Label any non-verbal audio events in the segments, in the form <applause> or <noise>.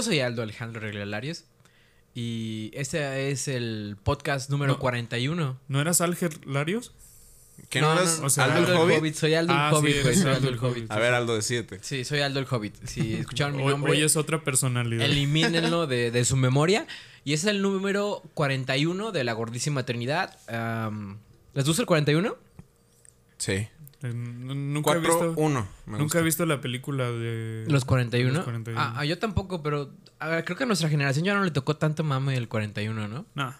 Yo soy Aldo Alejandro Reglarios y este es el podcast número No. 41. ¿No eras Alger Larios? ¿Qué no, o sea, Aldo Aldo el Hobbit? Hobbit. Soy Aldo Ah, el sí, Hobbit, Soy Aldo Aldo el el Hobbit. Hobbit. A ver, Aldo, decídete. Sí, soy Aldo el Hobbit. Si <laughs> escucharon mi nombre, hoy es otra personalidad. elimínenlo <laughs> de, de su memoria. Y ese es el número 41 de la gordísima Trinidad. ¿Les gusta el 41? Sí. Nunca he 4, visto. 1. Nunca he visto la película de. ¿Los 41? Los 41. Ah, ah, yo tampoco, pero a ver, creo que a nuestra generación ya no le tocó tanto mame el 41, ¿no? Nah.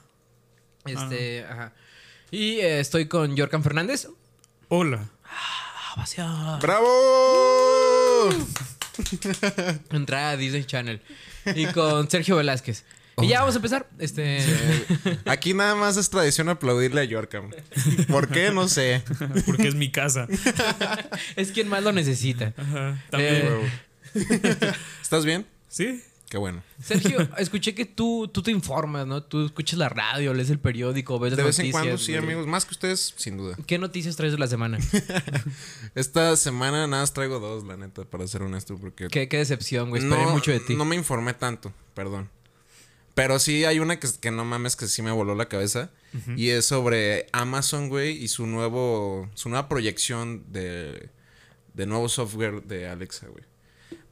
Este, ajá. Y eh, estoy con Jorkan Fernández. Hola. Ah. ¡Bravo! <laughs> Entrada a Disney Channel. Y con Sergio Velázquez. Y ya vamos a empezar. Este. Aquí nada más es tradición aplaudirle a Yorkam. ¿Por qué? No sé. <laughs> Porque es mi casa. <laughs> es quien más lo necesita. Ajá. También. Eh, <laughs> ¿Estás bien? Sí. Qué bueno. Sergio, escuché que tú, tú te informas, ¿no? Tú escuchas la radio, lees el periódico, ves las De vez en cuando, sí, güey. amigos. Más que ustedes, sin duda. ¿Qué noticias traes de la semana? Esta semana nada más traigo dos, la neta, para ser honesto, porque... qué, qué decepción, güey. Esperé no, mucho de ti. No me informé tanto, perdón. Pero sí hay una que, que no mames que sí me voló la cabeza. Y es sobre Amazon, güey, y su nuevo. su nueva proyección de. de nuevo software de Alexa, güey.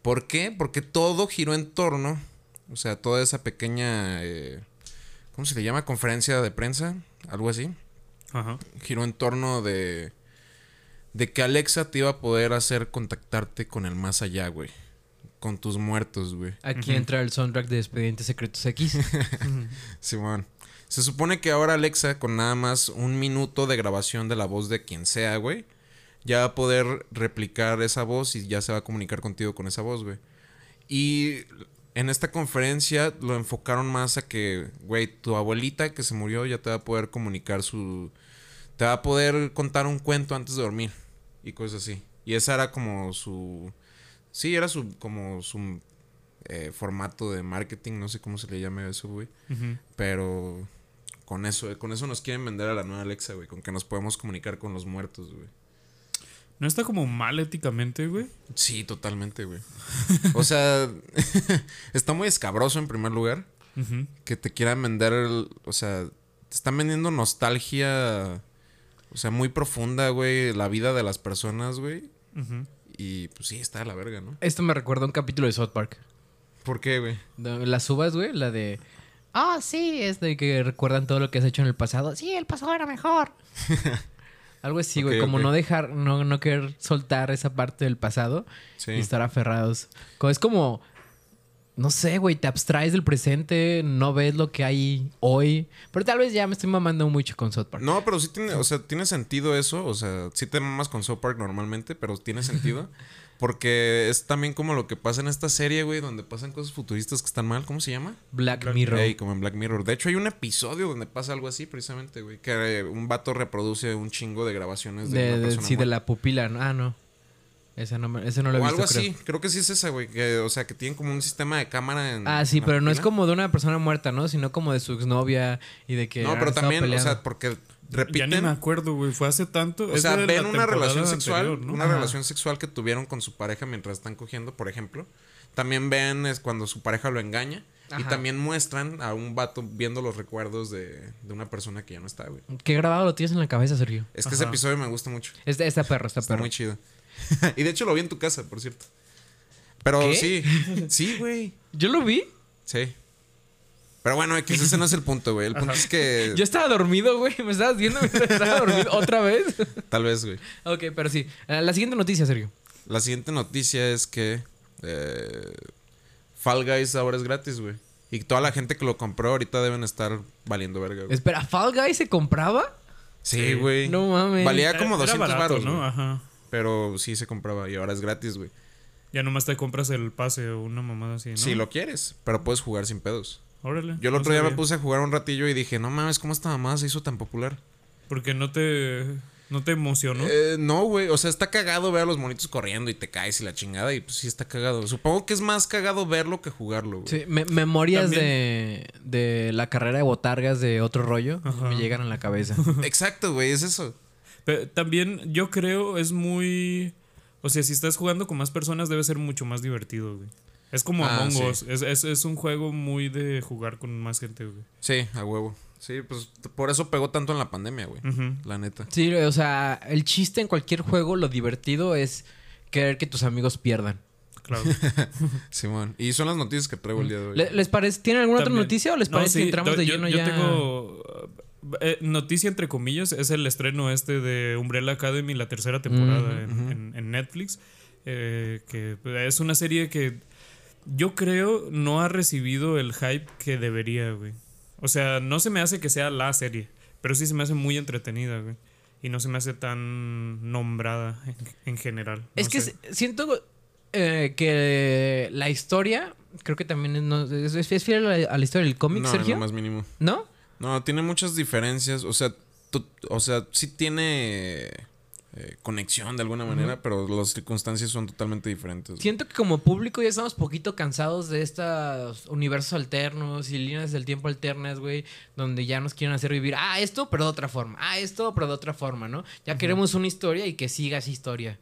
¿Por qué? Porque todo giró en torno. O sea, toda esa pequeña. eh, ¿Cómo se le llama? Conferencia de prensa. Algo así. Ajá. Giró en torno de. De que Alexa te iba a poder hacer contactarte con el más allá, güey. Con tus muertos, güey. Aquí entra el soundtrack de Expedientes Secretos X. <laughs> Simón. Se supone que ahora Alexa, con nada más un minuto de grabación de la voz de quien sea, güey, ya va a poder replicar esa voz y ya se va a comunicar contigo con esa voz, güey. Y en esta conferencia lo enfocaron más a que, güey, tu abuelita que se murió ya te va a poder comunicar su... Te va a poder contar un cuento antes de dormir y cosas así. Y esa era como su... Sí, era su como su eh, formato de marketing, no sé cómo se le llame eso, güey. Pero con eso, con eso nos quieren vender a la nueva Alexa, güey. Con que nos podemos comunicar con los muertos, güey. ¿No está como mal éticamente, güey? Sí, totalmente, güey. O sea, <laughs> está muy escabroso en primer lugar. Que te quieran vender, el- o sea, te están vendiendo nostalgia, o sea, muy profunda, güey. La vida de las personas, güey. Ujú. Y pues sí, está de la verga, ¿no? Esto me recuerda a un capítulo de South Park. ¿Por qué, güey? Las uvas, güey, la de... Ah, sí, es de que recuerdan todo lo que has hecho en el pasado. Sí, el pasado era mejor. <laughs> Algo así, güey. Como no dejar, no, no querer soltar esa parte del pasado Sí. y estar aferrados. Es como, no sé, güey, te abstraes del presente, no ves lo que hay hoy. Pero tal vez ya me estoy mamando mucho con South Park. No, pero sí tiene, o sea, tiene sentido eso. O sea, sí te mamas con South Park normalmente, pero tiene sentido. <laughs> Porque es también como lo que pasa en esta serie, güey, donde pasan cosas futuristas que están mal. ¿Cómo se llama? Black, Black Mirror. Ey, como en Black Mirror. De hecho, hay un episodio donde pasa algo así, precisamente, güey. Que un vato reproduce un chingo de grabaciones de, de, una de- sí, de la pupila. ¿no? Ah, no. Ese no, me- ese no lo he O visto, algo creo. así. Creo que sí es esa, güey. Que, o sea, que tienen como un sistema de cámara en. Ah, sí, en pero no es como de una persona muerta, ¿no? Sino como de su exnovia y de que. No, pero también, o sea, porque Ya ni repiten. me acuerdo, güey. Fue hace tanto. O sea, ven una relación sexual, anterior, ¿no? una Ajá. relación sexual que tuvieron con su pareja mientras están cogiendo, por ejemplo. También ven es cuando su pareja lo engaña. Y también muestran a un vato viendo los recuerdos de, de una persona que ya no está, güey. ¿Qué grabado lo tienes en la cabeza, Sergio? Es que ese episodio me gusta mucho. Este, esta perro, esta Está perro. muy chido. <laughs> y de hecho lo vi en tu casa, por cierto. Pero ¿Qué? sí. <laughs> Sí, güey. ¿Yo lo vi? Sí. Pero bueno, X, ese no es el punto, güey. El punto es que. Yo estaba dormido, güey. Me estabas viendo mientras estaba dormido otra vez. <laughs> Tal vez, güey. ok, pero sí. Eh, la siguiente noticia, Sergio. La siguiente noticia es que. eh, Fall Guys ahora es gratis, güey. Y toda la gente que lo compró ahorita deben estar valiendo verga, güey. Espera, ¿Fall Guy se compraba? Sí, güey. No mames. Valía como era 200 barato, baros, ¿no? Ajá. Pero sí se compraba y ahora es gratis, güey. Ya nomás te compras el pase o una mamada así, ¿no? Si lo quieres, pero puedes jugar sin pedos. Órale. Yo el no otro día me puse a jugar un ratillo y dije, no mames, ¿cómo esta mamada se hizo tan popular? Porque no te. No te emocionó. Eh, no, güey. O sea, está cagado ver a los monitos corriendo y te caes y la chingada. Y pues sí está cagado. Supongo que es más cagado verlo que jugarlo, güey. Sí, me- memorias También- de, de la carrera de botargas de otro rollo Ajá. me llegan a la cabeza. <laughs> Exacto, güey, es eso. Pero también yo creo es muy. O sea, si estás jugando con más personas debe ser mucho más divertido, güey. Es como Ah, Among sí. Us. Es, es, es un juego muy de jugar con más gente, güey. Sí, a huevo. Sí, pues por eso pegó tanto en la pandemia, güey. La neta. Sí, o sea, el chiste en cualquier juego, lo divertido es querer que tus amigos pierdan. Claro. <laughs> Simón. Y son las noticias que traigo el día de hoy. ¿Le- ¿Les parece? ¿Tienen alguna otra noticia o les No, parece sí, que entramos de yo- lleno yo ya? tengo uh, eh, noticia entre comillas, es el estreno este de Umbrella Academy, la tercera temporada en, en- en Netflix, eh, que es una serie que yo creo no ha recibido el hype que debería, güey. O sea, no se me hace que sea la serie, pero sí se me hace muy entretenida, güey. Y no se me hace tan nombrada en, en general. Es no que sé. siento eh, que la historia, creo que también es, no- es- es fiel a la, a la historia del cómic, no, Sergio. lo más mínimo. ¿No? No, tiene muchas diferencias. O sea, tú- o sea, sí tiene eh, conexión de alguna manera, pero las circunstancias son totalmente diferentes. Siento que como público ya estamos poquito cansados de estos universos alternos y líneas del tiempo alternas, güey, donde ya nos quieren hacer vivir, ah, esto, pero de otra forma, ah, esto, pero de otra forma, ¿no? Ya queremos una historia y que siga esa historia.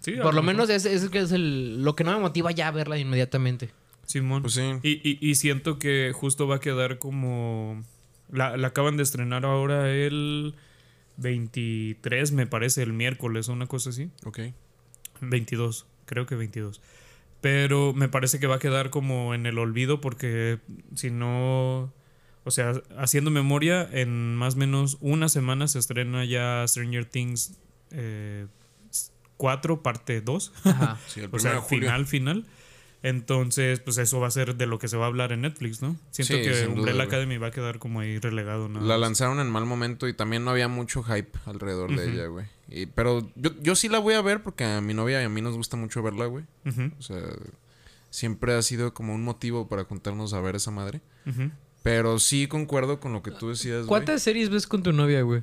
Sí, a Por lo menos es, es, que es el, lo que no me motiva ya a verla inmediatamente. Simón. Pues sí. Y, y, y siento que justo va a quedar como. La, la acaban de estrenar ahora el 23, me parece, el miércoles o una cosa así. Ok. 22, creo que 22. Pero me parece que va a quedar como en el olvido porque si no. O sea, haciendo memoria, en más o menos una semana se estrena ya Stranger Things eh, 4, parte 2. Ajá. Sí, el <laughs> O sea, de julio. final, final. Entonces, pues eso va a ser de lo que se va a hablar en Netflix, ¿no? Siento Sí, que duda, Umbrella güey. Academy va a quedar como ahí relegado, ¿no? La lanzaron en mal momento y también no había mucho hype alrededor de ella, güey. Y- Pero yo, yo sí la voy a ver porque a mi novia y a mí nos gusta mucho verla, güey. O sea, siempre ha sido como un motivo para juntarnos a ver esa madre. Pero sí concuerdo con lo que tú decías, güey. ¿Cuántas series ves con tu novia, güey?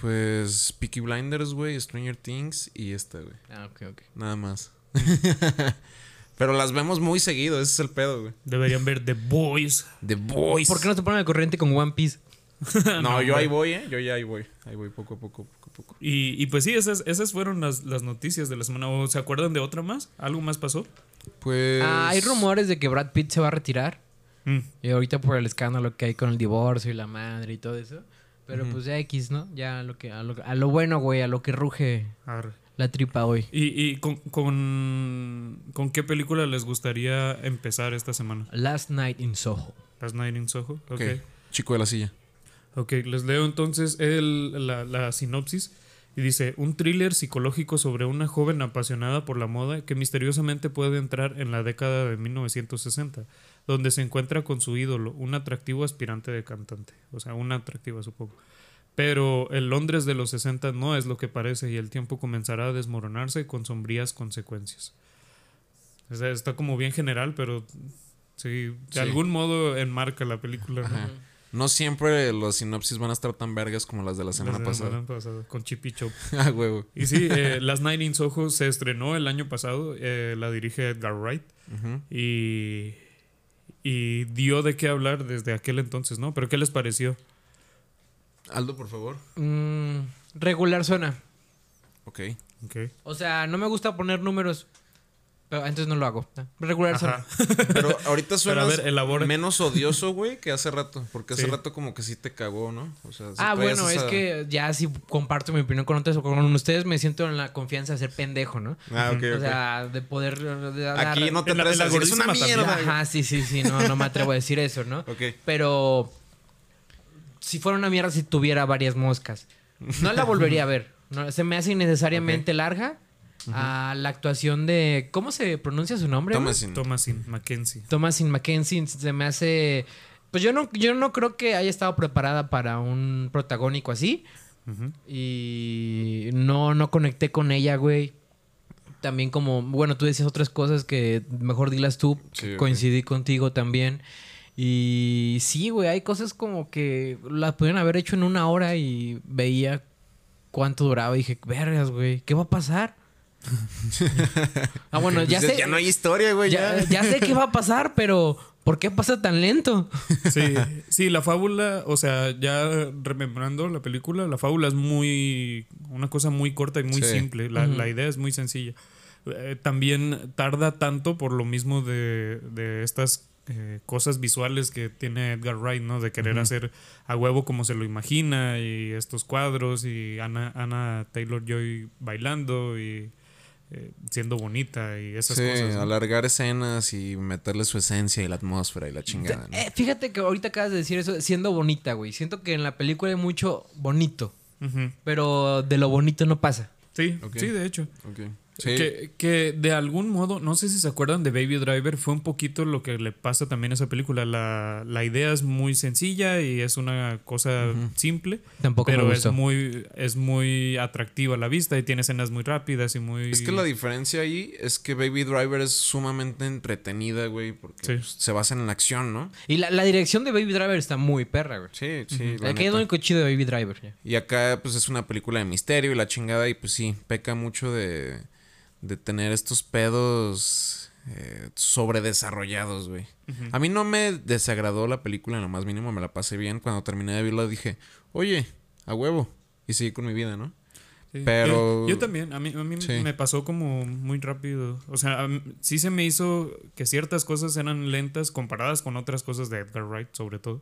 Pues Peaky Blinders, güey, Stranger Things y esta, güey. Ah, ok, ok. Nada más. <laughs> Pero las vemos muy seguido, ese es el pedo, güey. Deberían ver The Boys. The Boys. ¿Por qué no te ponen al corriente con One Piece? <laughs> No, yo güey. ahí voy, ¿eh? Yo ya ahí voy. Ahí voy poco a poco, poco a poco. Y, y pues sí, esas, esas fueron las, las noticias de la semana. ¿O ¿Se acuerdan de otra más? ¿Algo más pasó? Pues... Ah, hay rumores de que Brad Pitt se va a retirar. Mm, Y ahorita por el escándalo que hay con el divorcio y la madre y todo eso. Pero pues ya X, ¿no? Ya a lo, que, a, lo, a lo bueno, güey, a lo que ruge arre. La tripa hoy. ¿Y, y con, con, con qué película les gustaría empezar esta semana? Last Night in Soho. Last Night in Soho. Ok. Ok. Chico de la silla. Ok, les leo entonces el- la, la sinopsis. Y dice, un thriller psicológico sobre una joven apasionada por la moda que misteriosamente puede entrar en la década de 1960, donde se encuentra con su ídolo, un atractivo aspirante de cantante. O sea, una atractiva supongo. Pero el Londres de los 60 no es lo que parece y el tiempo comenzará a desmoronarse con sombrías consecuencias. O sea, está como bien general, pero sí, de Sí. algún modo enmarca la película. ¿no? No siempre los sinopsis van a estar tan vergas como las de la semana La pasada. semana pasada, con Chip y Chop. <laughs> ah, huevo. Y sí, eh, Last Night in Soho se estrenó el año pasado, eh, la dirige Edgar Wright y, y dio de qué hablar desde aquel entonces, ¿no? Pero ¿qué les pareció? Aldo, por favor. Mm, regular suena. Ok. Ok. O sea, no me gusta poner números. Pero entonces no lo hago. Regular Ajá. suena. <laughs> Pero ahorita suena menos odioso, güey, que hace rato. Porque hace rato como que sí te cagó, ¿no? O sea, sí Ah, bueno, es que ya si comparto mi opinión con otros o con ustedes, me siento en la confianza de ser pendejo, ¿no? Ah, ok, O sea, de poder de dar- Aquí no te atreves a decir, es una mierda. también. Ajá, sí, sí, sí, no, no me atrevo a decir eso, ¿no? <laughs> Ok. Pero si fuera una mierda si tuviera varias moscas. No la volvería a ver. No, se me hace innecesariamente larga. A la actuación de. ¿Cómo se pronuncia su nombre? Thomasin. Thomasin Mackenzie. Thomasin Mackenzie se me hace. Pues yo no, yo no creo que haya estado preparada para un protagónico así. Y no, no conecté con ella, güey. También como, bueno, tú decías otras cosas que mejor dilas tú. Sí. Coincidí contigo también. Y sí, güey, hay cosas como que las pudieron haber hecho en una hora y veía cuánto duraba. Y dije, vergas, güey, ¿qué va a pasar? <laughs> ah, bueno, ya Pues sé. Ya no hay historia, güey. ya, Ya, ya sé qué va a pasar, pero ¿por qué pasa tan lento? <laughs> Sí, sí, la fábula, o sea, ya remembrando la película, la fábula es muy. una cosa muy corta y muy Sí. simple. La, la idea es muy sencilla. eh, también tarda tanto por lo mismo de, de estas eh, cosas visuales que tiene Edgar Wright, ¿no? De querer hacer a huevo como se lo imagina y estos cuadros y Ana, Ana Taylor Joy bailando y eh, siendo bonita y esas Sí, cosas. ¿no? alargar escenas y meterle su esencia y la atmósfera y la chingada. ¿no? Eh, fíjate que ahorita acabas de decir eso, siendo bonita, güey. Siento que en la película hay mucho bonito, pero de lo bonito no pasa. Sí, sí, de hecho. Ok. Sí. Que, que de algún modo, no sé si se acuerdan de Baby Driver, fue un poquito lo que le pasa también a esa película. La, la idea es muy sencilla y es una cosa simple, Tampoco pero me es gustó. muy, es muy atractiva a la vista y tiene escenas muy rápidas y muy... Es que la diferencia ahí es que Baby Driver es sumamente entretenida, güey, porque Sí. pues, se basa en la acción, ¿no? Y la, la dirección de Baby Driver está muy perra, güey. Sí, sí. la es lo único chido de Baby Driver. Y acá, pues, es una película de misterio y la chingada, y pues sí, peca mucho de, de tener estos pedos eh, sobredesarrollados, güey. A mí no me desagradó la película en lo más mínimo, me la pasé bien. Cuando terminé de verla dije, oye, a huevo. Y seguí con mi vida, ¿no? Sí. pero- Yo, yo también, a mí, a mí Sí. me pasó como muy rápido. O sea, mí- sí se me hizo que ciertas cosas eran lentas comparadas con otras cosas de Edgar Wright, sobre todo.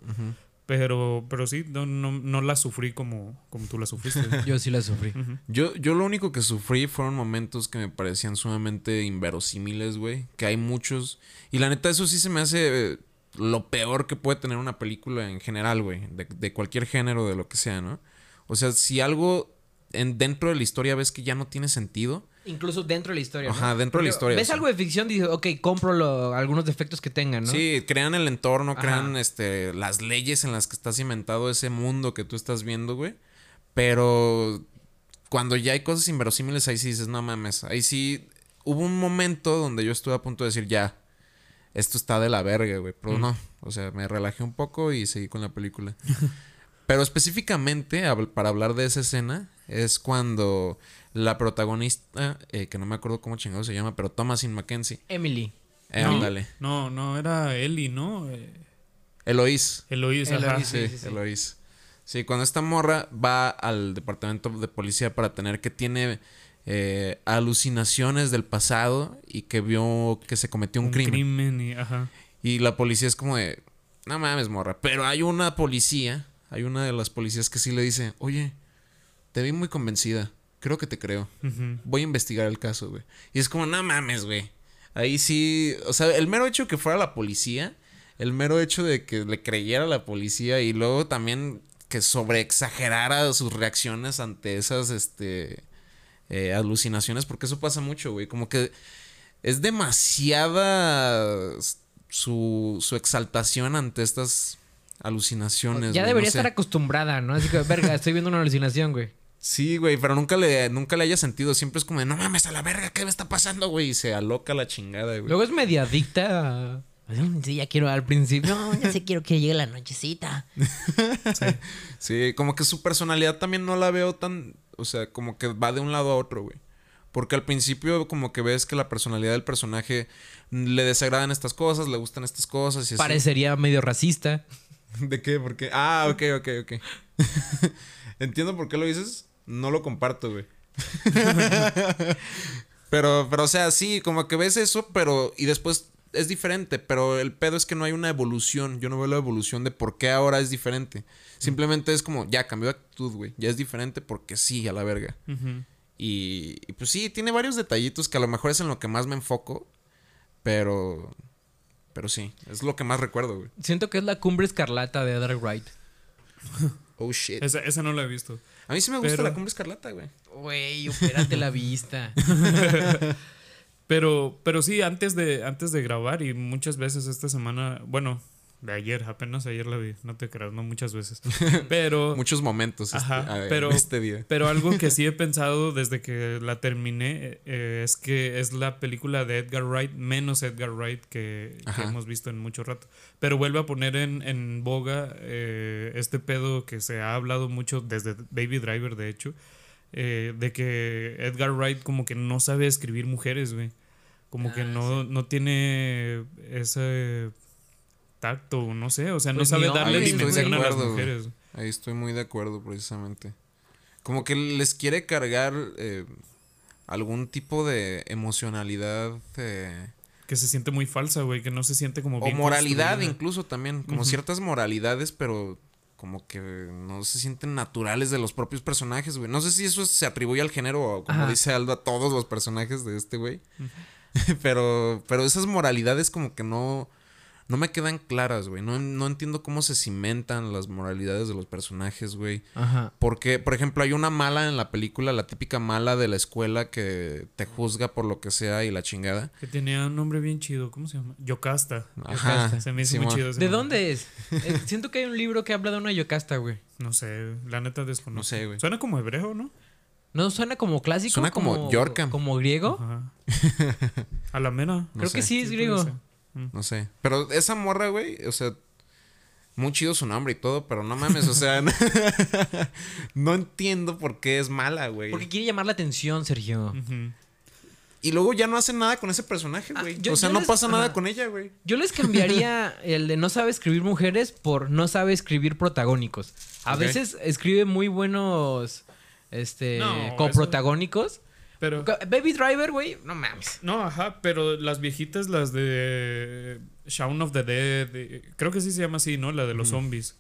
Pero, pero sí, no, no, no la sufrí como, como tú la sufriste. <laughs> Yo sí la sufrí. Yo, yo lo único que sufrí fueron momentos que me parecían sumamente inverosímiles, güey. Que hay muchos. Y la neta, eso sí se me hace lo peor que puede tener una película en general, güey. De, de cualquier género, de lo que sea, ¿no? O sea, si algo en, dentro de la historia ves que ya no tiene sentido. Incluso dentro de la historia. ¿no? Ajá, dentro de la historia, Ves algo de ficción y dices, ok, compro lo- algunos defectos que tengan, ¿no? Sí, crean el entorno, Ajá. crean este, las leyes en las que está cimentado ese mundo que tú estás viendo, güey. Pero cuando ya hay cosas inverosímiles, ahí sí dices, no mames. Ahí sí hubo un momento donde yo estuve a punto de decir, ya, esto está de la verga, güey. Pero no, o sea, me relajé un poco y seguí con la película. <laughs> Pero específicamente, para hablar de esa escena, es cuando la protagonista, eh, que no me acuerdo cómo chingado se llama, pero Thomasin Mackenzie. Emily. Eh, No, ándale. No, no, era Eli, ¿no? Eh, Eloís. Eloís, Eloís, ajá. Sí, sí, sí. Eloís. Sí, cuando esta morra va al departamento de policía para tener que tiene eh, alucinaciones del pasado y que vio que se cometió un, Un crimen. crimen y, ajá. Y la policía es como de, no mames, morra. Pero hay una policía, hay una de las policías que sí le dice, oye, te vi muy convencida. Creo que te creo. Voy a investigar el caso, güey. Y es como, no mames, güey. Ahí sí, o sea, el mero hecho de que fuera la policía, el mero hecho de que le creyera a la policía y luego también que sobreexagerara sus reacciones ante esas, este, eh, alucinaciones, porque eso pasa mucho, güey. Como que es demasiada su, su exaltación ante estas alucinaciones. Ya güey, debería no sé. estar acostumbrada, ¿no? Así que, verga, estoy viendo una alucinación, güey. Sí, güey, pero nunca le, nunca le haya sentido. Siempre es como de, no mames a la verga, ¿qué me está pasando, güey? Y se aloca la chingada, güey. Luego es media adicta a- Sí, ya quiero al principio. No, ya sé, quiero que llegue la nochecita. <laughs> Sí, como que su personalidad también no la veo tan. O sea, como que va de un lado a otro, güey. Porque al principio, como que ves que la personalidad del personaje le desagradan estas cosas, le gustan estas cosas y así. Parecería medio racista. <laughs> ¿De qué? ¿Por qué? Ah, ok, ok, ok. <laughs> Entiendo por qué lo dices. No lo comparto, güey. <laughs> pero, pero, o sea, sí, como que ves eso, pero. Y después es diferente. Pero el pedo es que no hay una evolución. Yo no veo la evolución de por qué ahora es diferente. Simplemente es como, ya cambió de actitud, güey. Ya es diferente porque sí, a la verga. Y pues sí, tiene varios detallitos que a lo mejor es en lo que más me enfoco. Pero. Pero sí, es lo que más recuerdo, güey. Siento que es la cumbre escarlata de Edgar Wright. <laughs> Oh shit. Esa, esa no la he visto. A mí sí me gusta Pero- la cumbre escarlata, güey. Güey, opérate la vista. <laughs> Pero, pero sí, antes de, antes de grabar y muchas veces esta semana, bueno, de ayer, apenas ayer la vi, no te creas, no muchas veces. <laughs> Pero, Muchos momentos este, Ajá, en pero- <laughs> este día. pero algo que sí he <laughs> pensado desde que la terminé eh, es que es la película de Edgar Wright, menos Edgar Wright que, hemos visto en mucho rato. Pero vuelve a poner en, en boga eh, este pedo que se ha hablado mucho desde Baby Driver, de hecho, eh, de que Edgar Wright como que no sabe escribir mujeres, güey. Como que Ah, no, no tiene ese tacto, no sé, o sea, no Pues sabe ni darle hombres, estoy de dimensión a las mujeres. Ahí estoy muy de acuerdo, precisamente. Como que les quiere cargar eh, algún tipo de emocionalidad eh, Que se siente muy falsa, güey. Que no se siente como o bien moralidad construida. incluso también, como ciertas moralidades, pero como que no se sienten naturales de los propios personajes, güey. No sé si eso se atribuye al género o como Ajá. dice Aldo a todos los personajes de este güey. <laughs> pero pero esas moralidades como que no no me quedan claras, güey. No, no entiendo cómo se cimentan las moralidades de los personajes, güey. Ajá. Porque, por ejemplo, hay una mala en la película, la típica mala de la escuela que te juzga por lo que sea y la chingada. Que tenía un nombre bien chido. ¿Cómo se llama? Yocasta. Ajá. Se me hizo muy chido ese ¿De dónde es? Eh, siento que hay un libro que habla de una yocasta, güey. No sé, la neta desconozco. No sé, güey. Suena como hebreo, ¿no? ¿No suena como clásico? Suena como Yorka. ¿Como griego? Ajá. A la mera. No Creo que sí es Sí, griego. No sé. Pero esa morra, güey, o sea, muy chido su nombre y todo, pero no mames, o sea, <laughs> no entiendo por qué es mala, güey. Porque quiere llamar la atención, Sergio. Y luego ya no hace nada con ese personaje, Ah, güey. yo- o sea, no les- pasa nada con ella, güey. Yo les cambiaría <laughs> el de no sabe escribir mujeres por no sabe escribir protagónicos. A veces escribe muy buenos este No, coprotagónicos. Pero. Baby Driver, güey, no mames. No, ajá, pero las viejitas, las de Shaun of the Dead, eh, creo que sí se llama así, ¿no? La de los zombies.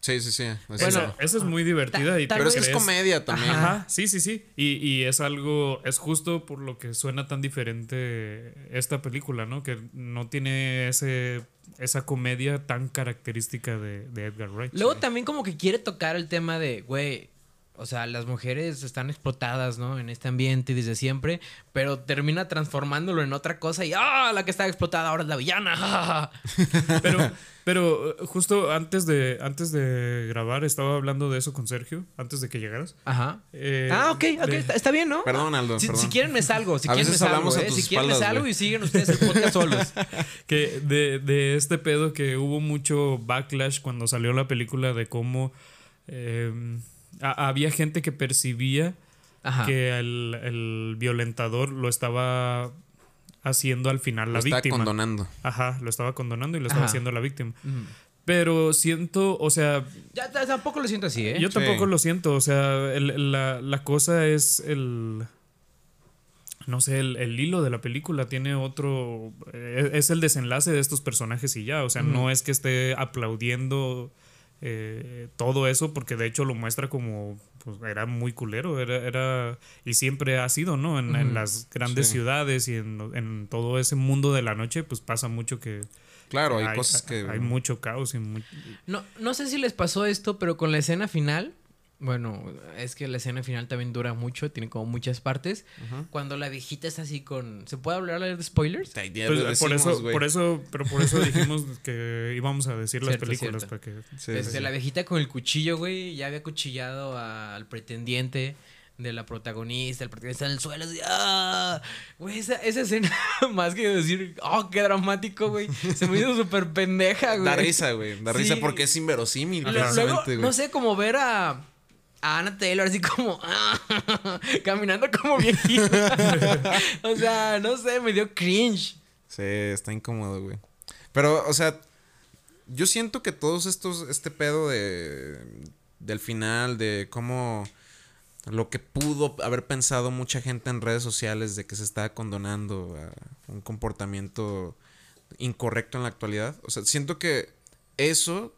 Sí, sí, sí. Bueno, esa, esa es muy divertida y tal te pero es que es comedia también. Ajá, sí, sí, sí. Y, y es algo, es justo por lo que suena tan diferente esta película, ¿no? Que no tiene ese, esa comedia tan característica de, de Edgar Wright. Luego también como que quiere tocar el tema de, güey, o sea, las mujeres están explotadas, ¿no? En este ambiente desde siempre, pero termina transformándolo en otra cosa y, ah, la que está explotada ahora es la villana. ja, ja, ja". Pero, pero eh, justo antes de, antes de grabar estaba hablando de eso con Sergio, antes de que llegaras. Ajá. Eh, ah, ok, ok, de- está, está bien, ¿no? Perdón, Aldo, Si, perdón. si quieren me salgo, si A quieren me salgo, ¿eh? Si quieren me salgo y siguen ustedes el podcast solos. <laughs> que de, de este pedo que hubo mucho backlash cuando salió la película de cómo eh, a- había gente que percibía Ajá. que el, el violentador lo estaba haciendo al final Lo la víctima. condonando. Ajá, lo estaba condonando y lo estaba Ajá. haciendo la víctima. Pero siento, o sea, Ya, tampoco lo siento así, ¿eh? yo tampoco Sí. lo siento. O sea, el- la, la cosa es el. No sé, el, el hilo de la película tiene otro. eh, es el desenlace de estos personajes y ya. O sea, no es que esté aplaudiendo eh, todo eso, porque de hecho lo muestra como. Pues era muy culero. Era, era. Y siempre ha sido, ¿no? En, las grandes Sí. ciudades y en, en todo ese mundo de la noche, pues pasa mucho que. Claro, hay, cosas que. Hay mucho caos y mu- No, no sé si les pasó esto, pero con la escena final, bueno, es que la escena final también dura mucho, tiene como muchas partes. Cuando la viejita está así con... ¿Se puede hablar de spoilers? Pues, lo por decimos, eso, güey. por eso, pero por eso <laughs> dijimos que íbamos a decir las películas para que. Sí, sí, sí. La viejita con el cuchillo, güey, ya había cuchillado al pretendiente de la protagonista, el pretendiente está en el suelo, así, ¡ah! Güey, esa, esa escena, <laughs> más que decir, ¡oh, qué dramático, güey! Se me hizo súper pendeja, güey. Da risa, güey. Da Sí. risa porque es inverosímil, Luego, güey. no sé, como ver a, a Anna Taylor así como <laughs> caminando como viejita. <laughs> o sea, no sé, me dio cringe. Sí, está incómodo, güey. Pero, o sea, yo siento que todos estos, este pedo de, del final, de cómo lo que pudo haber pensado mucha gente en redes sociales de que se estaba condonando a un comportamiento incorrecto en la actualidad. O sea, siento que eso,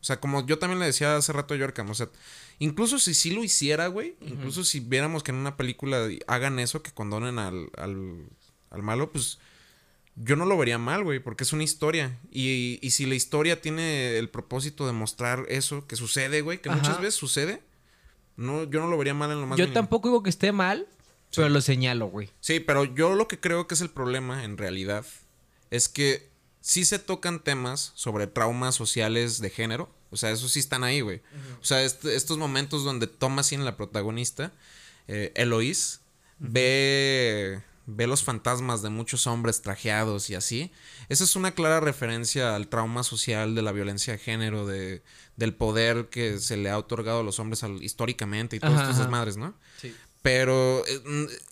o sea, como yo también le decía hace rato a Yorkam, o sea, incluso si sí lo hiciera, güey, incluso si viéramos que en una película hagan eso, que condonen al, al, al malo, pues yo no lo vería mal, güey, porque es una historia. Y, y si la historia tiene el propósito de mostrar eso que sucede, güey, que muchas veces sucede, no, yo no lo vería mal en lo más Yo mínimo. tampoco digo que esté mal, pero lo señalo, güey. Sí, pero yo lo que creo que es el problema, en realidad, es que sí se tocan temas sobre traumas sociales de género. O sea, eso sí están ahí, güey. O sea, est- estos momentos donde Thomasin, la protagonista, eh, Eloís, ve, ve los fantasmas de muchos hombres trajeados y así. Esa es una clara referencia al trauma social de la violencia de género, de, del poder que se le ha otorgado a los hombres al- históricamente y todas Ajá, estas ajá. desmadres, ¿no? Sí. Pero eh,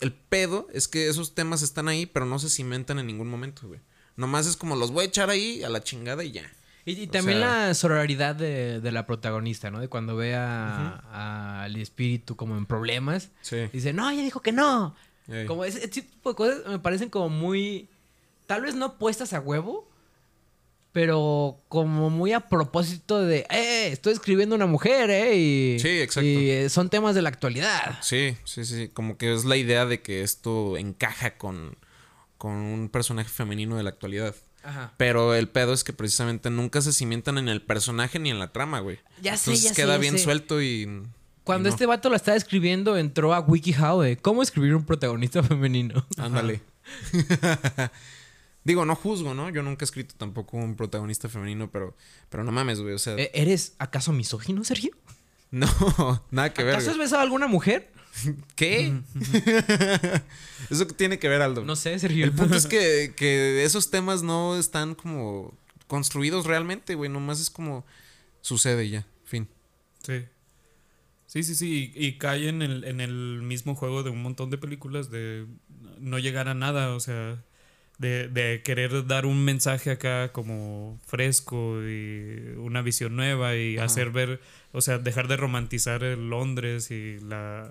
el pedo es que esos temas están ahí, pero no se cimentan en ningún momento, güey. Nomás es como los voy a echar ahí a la chingada y ya. Y, también sea- la sororidad de, de la protagonista, ¿no? De cuando ve a- al espíritu como en problemas. Sí. Dice, no, ella dijo que no. Como ese, tipo de cosas me parecen como muy... Tal vez no puestas a huevo, pero como muy a propósito de, eh, estoy escribiendo una mujer, eh. Y, Sí, exacto. Y eh, son temas de la actualidad. Sí, sí, sí. Como que es la idea de que esto encaja con, con un personaje femenino de la actualidad. Ajá. Pero el pedo es que precisamente nunca se cimientan en el personaje ni en la trama, güey. Ya sé, Entonces ya sé, queda ya bien sé. suelto y. Cuando y no. este vato la estaba escribiendo, entró a WikiHow de cómo escribir un protagonista <laughs> femenino. Ándale. <laughs> Digo, no juzgo, ¿no? Yo nunca he escrito tampoco un protagonista femenino, pero, pero no mames, güey. O sea, Eh, ¿Eres acaso misógino, Sergio? No, <laughs> nada que ver. ¿Acaso has besado a alguna mujer? <laughs> ¿Qué? <laughs> ¿Eso tiene que ver, Aldo? No sé, Sergio. El punto es que, que esos temas no están como construidos realmente, güey. Nomás es como sucede y ya. Fin. Sí. Sí, sí, sí. Y, y cae en el, en el mismo juego de un montón de películas de no llegar a nada, o sea, de, de querer dar un mensaje acá como fresco y una visión nueva y Ajá. hacer ver, o sea, dejar de romantizar el Londres y la,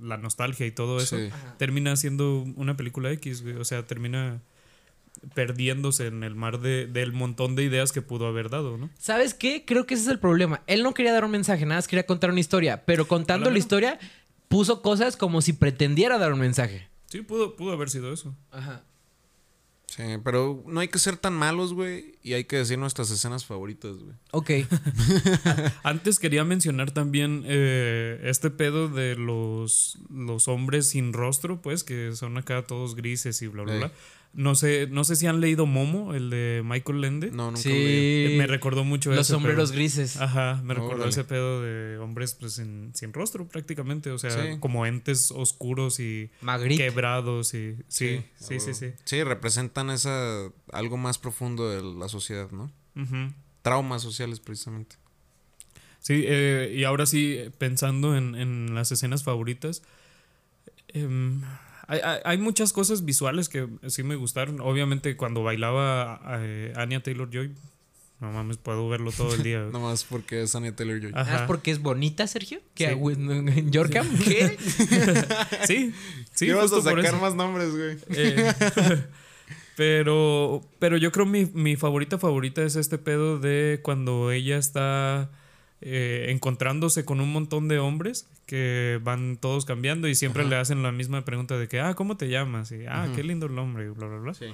la nostalgia y todo eso. Sí. Termina siendo una película X, güey. O sea, termina perdiéndose en el mar de, del montón de ideas que pudo haber dado, ¿no? ¿Sabes qué? Creo que ese es el problema. Él no quería dar un mensaje, nada más quería contar una historia. Pero contando la historia, puso cosas como si pretendiera dar un mensaje. Sí, pudo, pudo haber sido eso. Ajá. Sí, pero no hay que ser tan malos, güey. Y hay que decir nuestras escenas favoritas, güey. Ok. <laughs> Antes quería mencionar también eh, este pedo de los, los hombres sin rostro, pues, que son acá todos grises y bla, bla, bla. No sé, no sé si han leído Momo, el de Michael Lende. No, nunca Sí. lo leí. Eh, Me recordó mucho Los ese sombreros pedo. grises. Ajá, me recordó ese pedo de hombres pues sin, sin rostro prácticamente, o sea, Sí. como entes oscuros y Magritte. quebrados y sí, sí, sí, sí. Sí, representan esa algo más profundo de la sociedad, ¿no? Ujú. Traumas sociales, precisamente. Sí, eh, y ahora sí, pensando en, en las escenas favoritas, em, hay, hay- hay muchas cosas visuales que sí me gustaron. Obviamente cuando bailaba eh, Anya Taylor Joy, no mames, puedo verlo todo el día. <laughs> Nomás porque es Anya Taylor Joy. Ajá. ¿Nada más porque es bonita, Sergio? ¿Que Sí. en Yorkham? ¿Qué? <laughs> Sí, sí, ¿Qué vas justo a por sacar eso. más nombres, güey? Eh, <laughs> pero, pero yo creo mi, mi favorita favorita es este pedo de cuando ella está eh, encontrándose con un montón de hombres que van todos cambiando y siempre Ajá. le hacen la misma pregunta de que, ah, ¿cómo te llamas? Y, ah, qué lindo el nombre, y bla, bla, bla. Sí.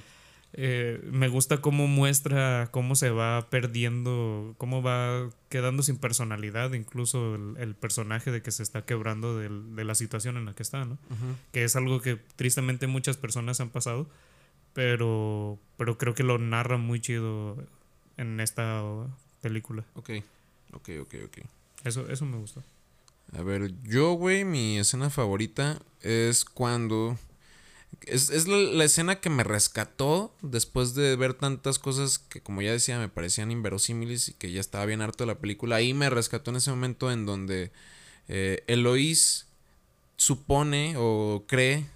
Eh, me gusta cómo muestra cómo se va perdiendo, cómo va quedando sin personalidad, incluso el, el personaje de que se está quebrando de la situación en la que está, ¿no? Que es algo que tristemente muchas personas han pasado, pero, pero creo que lo narra muy chido en esta película. Ok, ok, ok, ok. Eso, eso me gustó. A ver, yo, güey, mi escena favorita es cuando... Es, es la, la escena que me rescató después de ver tantas cosas que, como ya decía, me parecían inverosímiles y que ya estaba bien harto de la película. Ahí me rescató en ese momento en donde eh, Eloís supone o cree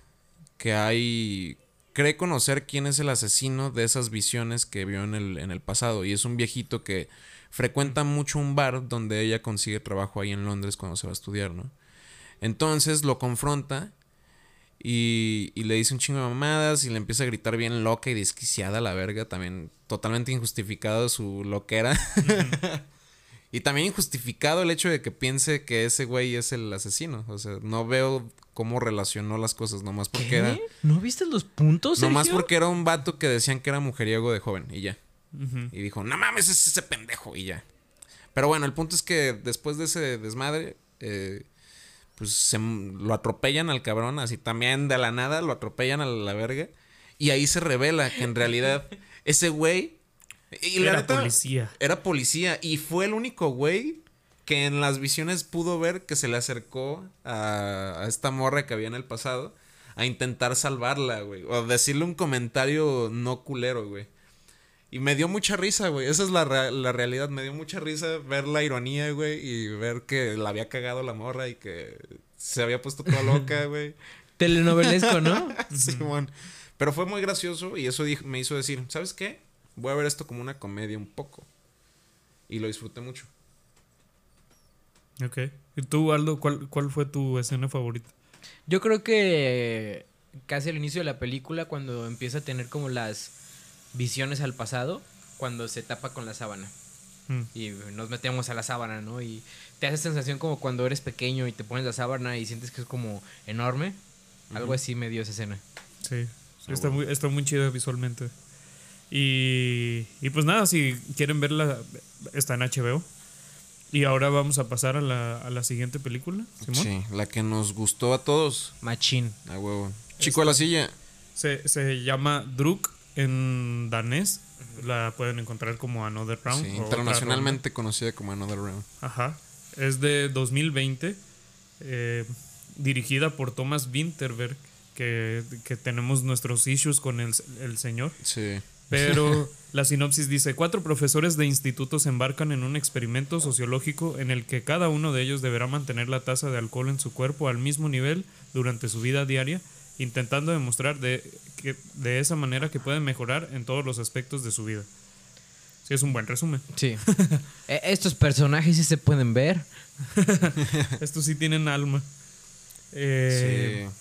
que hay... Cree conocer quién es el asesino de esas visiones que vio en el, en el pasado. Y es un viejito que frecuenta mucho un bar donde ella consigue trabajo ahí en Londres cuando se va a estudiar, ¿no? Entonces lo confronta y, y le dice un chingo de mamadas y le empieza a gritar bien loca y desquiciada la verga, también totalmente injustificado su loquera. <laughs> y también injustificado el hecho de que piense que ese güey es el asesino. O sea, no veo cómo relacionó las cosas, nomás porque era... ¿No viste los puntos, Sergio? Nomás porque era un vato que decían que era mujeriego de joven y ya. Y dijo, no mames, es ese pendejo y ya. Pero bueno, el punto es que después de ese desmadre, eh, pues se, lo atropellan al cabrón, así también de la nada lo atropellan a la verga. Y ahí se revela que en realidad <laughs> ese güey... Y la Era neta, policía. Era policía y fue el único güey que en las visiones pudo ver que se le acercó a, a esta morra que había en el pasado a intentar salvarla, güey. O decirle un comentario no culero, güey. Y me dio mucha risa, güey. Esa es la, la realidad. Me dio mucha risa ver la ironía, güey. Y ver que la había cagado la morra y que se había puesto toda loca, <laughs> güey. Telenovelesco, ¿no? <laughs> Simón. Pero fue muy gracioso y eso me hizo decir, ¿sabes qué? Voy a ver esto como una comedia un poco. Y lo disfruté mucho. Ok. ¿Y tú, Aldo, cuál, cuál fue tu escena favorita? Yo creo que casi al inicio de la película, cuando empieza a tener como las visiones al pasado, cuando se tapa con la sábana. Mm. Y nos metemos a la sábana, ¿no? Y te hace sensación como cuando eres pequeño y te pones la sábana y sientes que es como enorme. Algo así me dio esa escena. Sí, está, muy, está muy chida visualmente. Y, y pues nada, si quieren verla, está en HBO. Y ahora vamos a pasar a la, a la siguiente película, Simón. Sí, la que nos gustó a todos. Machín. A huevo. Chico a la silla. Se, se llama Druk en danés. La pueden encontrar como Another Round. Sí, internacionalmente conocida como Another Round. Ajá. Es de 2020. eh, dirigida por Thomas Winterberg. Que, que tenemos nuestros issues con el, el señor. Sí. Pero <laughs> la sinopsis dice, cuatro profesores de instituto se embarcan en un experimento sociológico en el que cada uno de ellos deberá mantener la tasa de alcohol en su cuerpo al mismo nivel durante su vida diaria, intentando demostrar de, que, de esa manera que pueden mejorar en todos los aspectos de su vida. Sí, es un buen resumen. Sí. <laughs> E- Estos personajes sí se pueden ver. <laughs> Estos sí tienen alma. Eh, sí.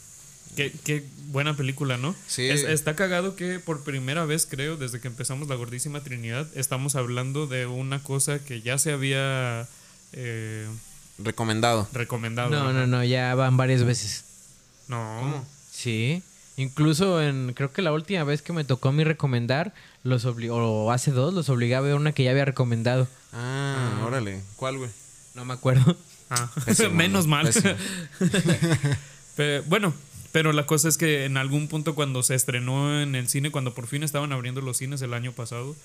Qué, qué buena película, ¿no? Sí. Es- está cagado que por primera vez, creo, desde que empezamos la Gordísima Trinidad, estamos hablando de una cosa que ya se había eh, Recomendado. recomendado. No, no, no, ya van varias veces. No. Sí. Incluso en, creo que la última vez que me tocó a mí recomendar, los obli- o hace dos, los obligaba a ver una que ya había recomendado. Ah, órale. ¿Cuál, güey? No me acuerdo. Ah, <laughs> Pésimo, <laughs> menos ¿no? mal. Pésimo. <laughs> Pe- bueno, pero la cosa es que en algún punto cuando se estrenó en el cine, cuando por fin estaban abriendo los cines el año pasado,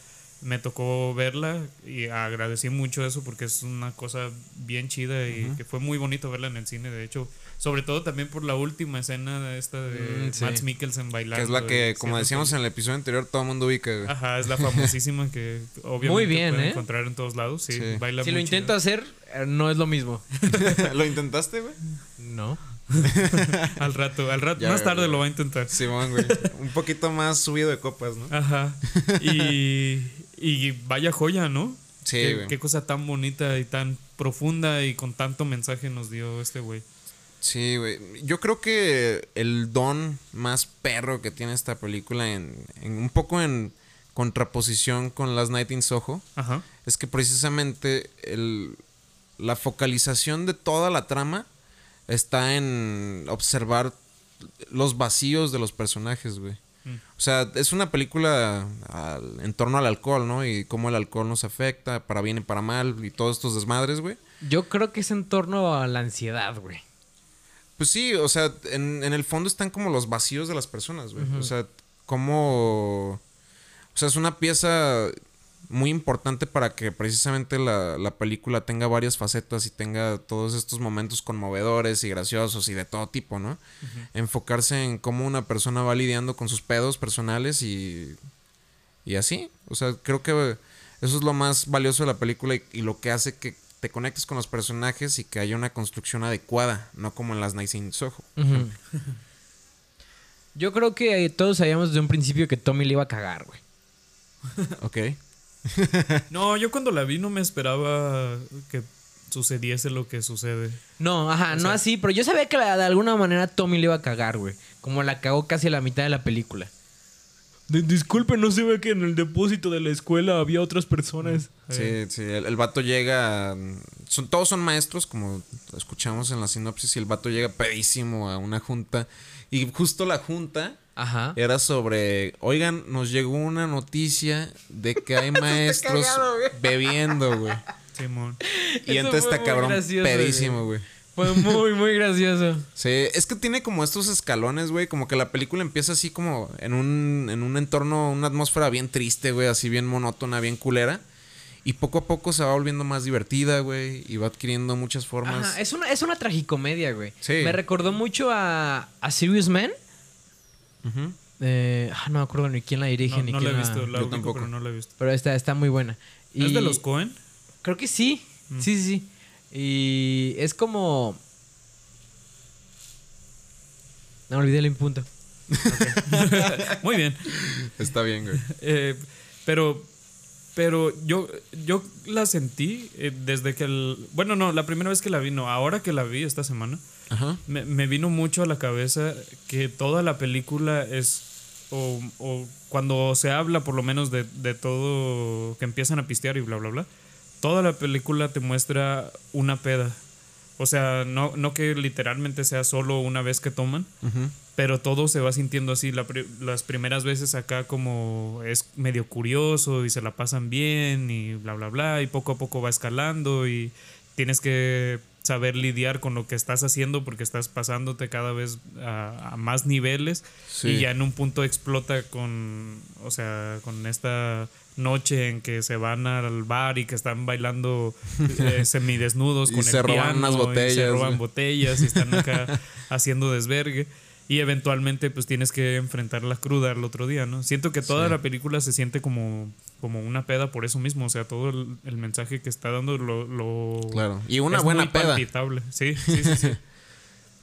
me tocó verla y agradecí mucho eso porque es una cosa bien chida y que fue muy bonito verla en el cine, de hecho, sobre todo también por la última escena de esta de Mm, sí. Mads Mikkelsen bailando. Que es la que, como decíamos en el episodio anterior, todo el mundo ubica, güey. Ajá, es la <laughs> famosísima que obviamente Muy bien, pueden ¿eh? encontrar en todos lados. Sí, Sí. baila si lo intento chido. hacer, eh, no es lo mismo. <laughs> ¿Lo intentaste, güey? No. <laughs> Al rato, al rato, Ya, más tarde ya. lo va a intentar. Simón, güey. Un poquito más subido de copas, ¿no? Ajá. Y, y vaya joya, ¿no? Sí, qué, güey. qué cosa tan bonita y tan profunda y con tanto mensaje nos dio este güey. Sí, güey. Yo creo que el don más perro que tiene esta película, en, en un poco en contraposición con Last Night in Soho, Ajá. es que precisamente el, la focalización de toda la trama está en observar los vacíos de los personajes, güey. Mm. O sea, es una película al- en torno al alcohol, ¿no? Y cómo el alcohol nos afecta, para bien y para mal, y todos estos desmadres, güey. Yo creo que es en torno a la ansiedad, güey. Pues sí, o sea, en, en el fondo están como los vacíos de las personas, güey. O sea, como... O sea, es una pieza muy importante para que precisamente la, la película tenga varias facetas y tenga todos estos momentos conmovedores y graciosos y de todo tipo, ¿no? Enfocarse en cómo una persona va lidiando con sus pedos personales y... Y así. O sea, creo que eso es lo más valioso de la película y, y lo que hace que te conectes con los personajes y que haya una construcción adecuada, no como en las Nice in Soho. Yo creo que todos sabíamos desde un principio que Tommy le iba a cagar, güey. Ok. <laughs> No, yo cuando la vi no me esperaba que sucediese lo que sucede. No, ajá, no así, pero yo sabía que la- de alguna manera Tommy le iba a cagar, güey. Como la cagó casi a la mitad de la película. disculpe, no se ve que en el depósito de la escuela había otras personas. Sí, sí, el, el vato llega. Son, todos son maestros, como escuchamos en la sinopsis, y el vato llega pedísimo a una junta. Y justo la junta Ajá. era sobre. Oigan, nos llegó una noticia de que hay <laughs> maestros bebiendo, güey. Simón. Y Eso entonces está cabrón gracioso, pedísimo, güey. Fue muy, muy gracioso. Sí, es que tiene como estos escalones, güey. Como que la película empieza así como en un, en un entorno, una atmósfera bien triste, güey. Así bien monótona, bien culera. Y poco a poco se va volviendo más divertida, güey. Y va adquiriendo muchas formas. Ajá, es una, es una tragicomedia, güey. Sí. Me recordó mucho a, a Serious Man. Eh, ah, no me acuerdo ni quién la dirige No, ni no la quién he visto, la Yo ubico, tampoco. pero no la he visto. Pero está, está muy buena. ¿Es de los Cohen? Creo que sí. Sí, sí, sí. Y es como. No olvidé el punto. <laughs> Muy bien. Está bien, güey. Eh, pero Pero yo, yo la sentí eh, desde que el. Bueno, no, la primera vez que la vi, no, ahora que la vi esta semana, Ajá. me, me vino mucho a la cabeza que toda la película es. O, o cuando se habla, por lo menos, de, de todo. que empiezan a pistear y bla, bla, bla. Toda la película te muestra una peda. O sea, no, no que literalmente sea solo una vez que toman, pero todo se va sintiendo así. La las primeras veces acá como es medio curioso y se la pasan bien y bla, bla, bla. Y poco a poco va escalando y tienes que saber lidiar con lo que estás haciendo porque estás pasándote cada vez a, a más niveles Sí. y ya en un punto explota con, o sea, con esta noche en que se van al bar y que están bailando eh, <laughs> semidesnudos Y con se el roban piano unas y se botellas, roban botellas y están acá <laughs> haciendo desvergue. Y eventualmente pues tienes que enfrentar la cruda el otro día, ¿no? Siento que toda Sí. la película se siente como, como una peda por eso mismo. O sea, todo el, el mensaje que está dando lo... lo Claro. Y una es buena muy peda. sí, sí. sí. <laughs>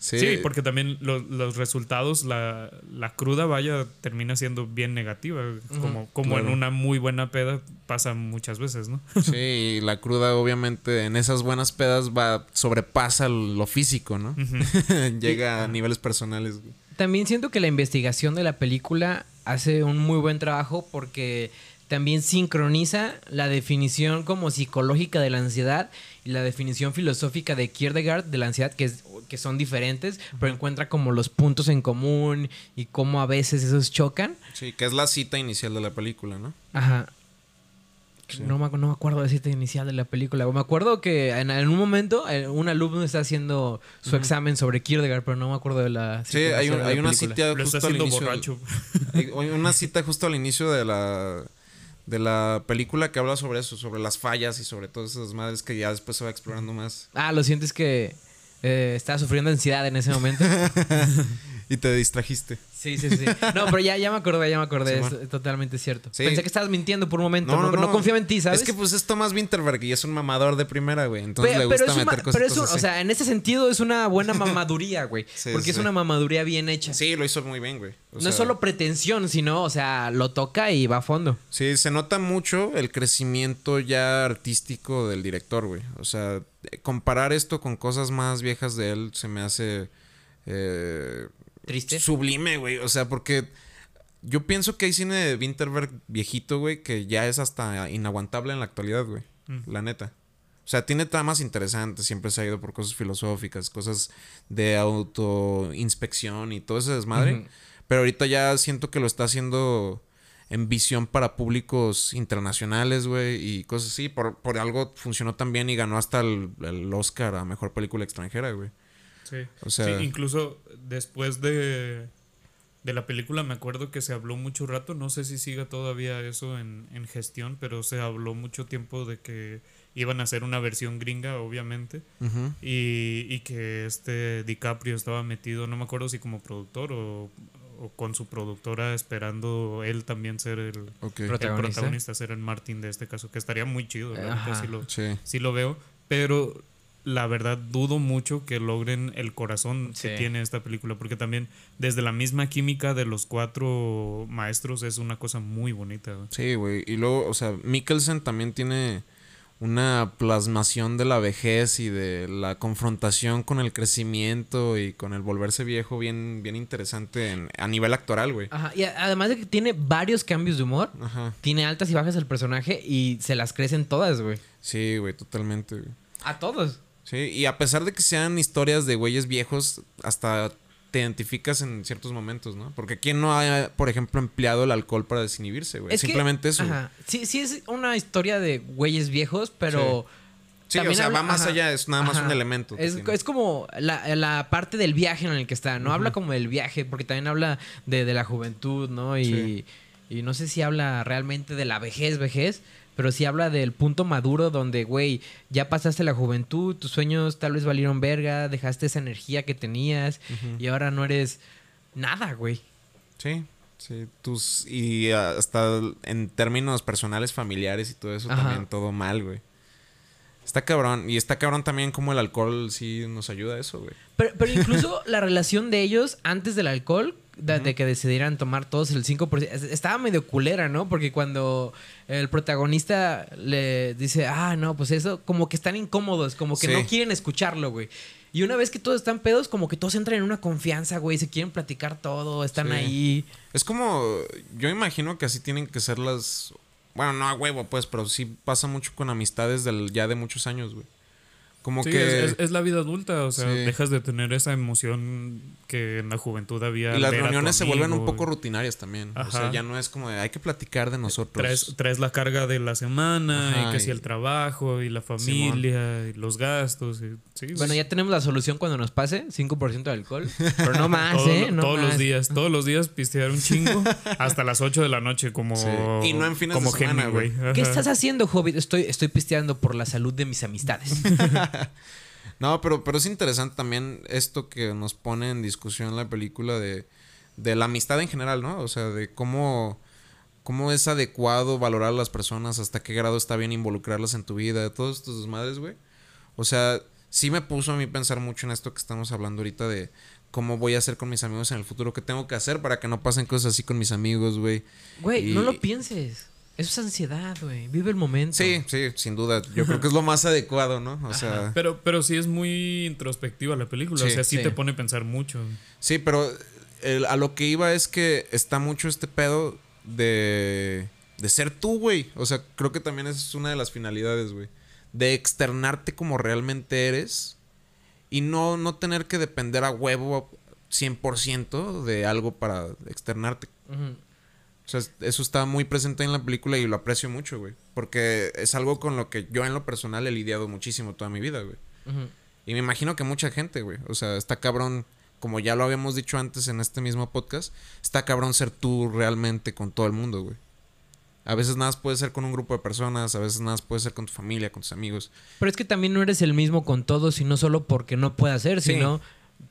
Sí, Sí, porque también lo- los resultados, la, la cruda, vaya, termina siendo bien negativa. Como, como en una muy buena peda pasa muchas veces, ¿no? <laughs> Sí, y la cruda obviamente en esas buenas pedas va sobrepasa lo físico, ¿no? <laughs> Llega a niveles personales. También siento que la investigación de la película hace un muy buen trabajo porque también sincroniza la definición como psicológica de la ansiedad y la definición filosófica de Kierkegaard de la ansiedad, que, es, que son diferentes, pero encuentra como los puntos en común y cómo a veces esos chocan. Sí, que es la cita inicial de la película, ¿no? Ajá. Sí. No, me, no me acuerdo de la cita inicial de la película. Me acuerdo que en, en un momento eh, un alumno está haciendo su examen sobre Kierkegaard, pero no me acuerdo de la Sí, cita hay, inicial un- de la hay una película. cita Lo está justo al haciendo inicio. borracho. <laughs> Hay una cita justo al inicio de la de la película que habla sobre eso, sobre las fallas y sobre todas esas madres que ya después se va explorando más. Ah, lo sientes que eh, estaba sufriendo ansiedad en ese momento. <laughs> Y te distrajiste. Sí, sí, sí. No, pero ya, ya me acordé, ya me acordé. Es totalmente cierto. Sí. Pensé que estabas mintiendo por un momento. No, no, confiaba en ti, ¿sabes? Es que pues es Thomas Winterberg y es un mamador de primera, güey. Entonces Pe- le gusta meter cosas pero es un- o sea, en ese sentido es una buena <laughs> mamaduría, güey. Sí, porque es una mamaduría bien hecha. Sí, lo hizo muy bien, güey. O no sea, es solo pretensión, sino, o sea, lo toca y va a fondo. Sí, se nota mucho el crecimiento ya artístico del director, güey. O sea, comparar esto con cosas más viejas de él se me hace eh, Triste. sublime, güey. O sea, porque yo pienso que hay cine de Winterberg viejito, güey, que ya es hasta inaguantable en la actualidad, güey. La neta. O sea, tiene tramas interesantes, siempre se ha ido por cosas filosóficas, cosas de autoinspección y todo ese desmadre. Pero ahorita ya siento que lo está haciendo en visión para públicos internacionales, güey, y cosas así. Por, por algo funcionó tan bien y ganó hasta el, el Oscar a Mejor Película Extranjera, güey. Sí. O sea- Sí, incluso después de, de la película me acuerdo que se habló mucho rato, no sé si siga todavía eso en, en gestión, pero se habló mucho tiempo de que iban a hacer una versión gringa, obviamente, y, y que este DiCaprio estaba metido, no me acuerdo si como productor o, o con su productora esperando él también ser el, Protagonista. ser el Martin de este caso, que estaría muy chido, sí lo, Sí. sí lo veo, pero la verdad dudo mucho que logren el corazón que tiene esta película, porque también desde la misma química de los cuatro maestros es una cosa muy bonita. güey. Sí, güey. Y luego, o sea, Mikkelsen también tiene una plasmación de la vejez y de la confrontación con el crecimiento y con el volverse viejo bien, bien interesante en- a nivel actoral, güey. Ajá. Y además de que tiene varios cambios de humor, Ajá. tiene altas y bajas el personaje y se las crecen todas, güey. Sí, güey, totalmente, güey. A todos. Sí, y a pesar de que sean historias de güeyes viejos, hasta te identificas en ciertos momentos, ¿no? Porque ¿quién no ha, por ejemplo, empleado el alcohol para desinhibirse, güey? Es que- Simplemente eso. Ajá. Sí, sí es una historia de güeyes viejos, pero... Sí, también o sea, habla- va más ajá. allá, es nada más Ajá. un elemento. Es, es como la, la parte del viaje en el que está. No habla como del viaje, porque también habla de, de la juventud, ¿no? Y, Sí. y no sé si habla realmente de la vejez, vejez, pero sí habla del punto maduro donde, güey, ya pasaste la juventud, tus sueños tal vez valieron verga, dejaste esa energía que tenías y ahora no eres nada, güey. Sí, sí. Tus, y hasta en términos personales, familiares y todo eso, Ajá. también todo mal, güey. Está cabrón. Y está cabrón también como el alcohol sí nos ayuda a eso, güey. Pero, pero incluso la relación de ellos antes del alcohol de, de que decidieran tomar todos el 5%. Es- Estaba medio culera, ¿no? Porque cuando el protagonista le dice, ah, no, pues eso, como que están incómodos, como que Sí. no quieren escucharlo, güey. Y una vez que todos están pedos, como que todos entran en una confianza, güey, se quieren platicar todo, están Sí. ahí. Es como, yo imagino que así tienen que ser las... Bueno, no a huevo, pues, pero sí pasa mucho con amistades del, ya de muchos años, güey. Como Sí, que... es, la vida adulta, o sea, Sí. dejas de tener esa emoción que en la juventud había. y las reuniones se vuelven un poco rutinarias también. O sea, ya no es como de, hay que platicar de nosotros. Traes, traes la carga de la semana, Ajá, y que si y- el trabajo, y la familia, y los gastos. y- sí, Bueno, sí. ya tenemos la solución cuando nos pase, 5% de alcohol. Pero no más, <laughs> Todo- ¿eh? No todos los días, todos los días pistear un chingo hasta las 8 de la noche, como. Sí. Y no en fines como de semana, güey. ¿Qué estás haciendo, Hobbit? Estoy, estoy pisteando por la salud de mis amistades. <laughs> No, pero, pero es interesante también esto que nos pone en discusión la película de, de la amistad en general, ¿no? O sea, de cómo, cómo es adecuado valorar a las personas, hasta qué grado está bien involucrarlas en tu vida, de todos estos desmadres, güey. O sea, sí me puso a mí pensar mucho en esto que estamos hablando ahorita de cómo voy a hacer con mis amigos en el futuro, qué tengo que hacer para que no pasen cosas así con mis amigos, güey. Güey, Y- no lo pienses. Eso es ansiedad, güey. Vive el momento. Sí, sí, sin duda. Yo creo que es lo más adecuado, ¿no? O sea, Pero, pero sí es muy introspectiva la película, o Sí, sea, sí, sí. te pone a pensar mucho. Sí, pero el- a lo que iba es que está mucho este pedo de, de ser tú, güey. O sea, creo que también esa es una de las finalidades, güey. De externarte como realmente eres y no, no tener que depender a huevo 100% de algo para externarte. O sea, eso está muy presente en la película y lo aprecio mucho, güey. Porque es algo con lo que yo en lo personal he lidiado muchísimo toda mi vida, güey. Y me imagino que mucha gente, güey. O sea, está cabrón, como ya lo habíamos dicho antes en este mismo podcast, está cabrón ser tú realmente con todo el mundo, güey. A veces nada más puede ser con un grupo de personas, a veces nada más puede ser con tu familia, con tus amigos. Pero es que también no eres el mismo con todos y no solo porque no puedas ser, Sí. sino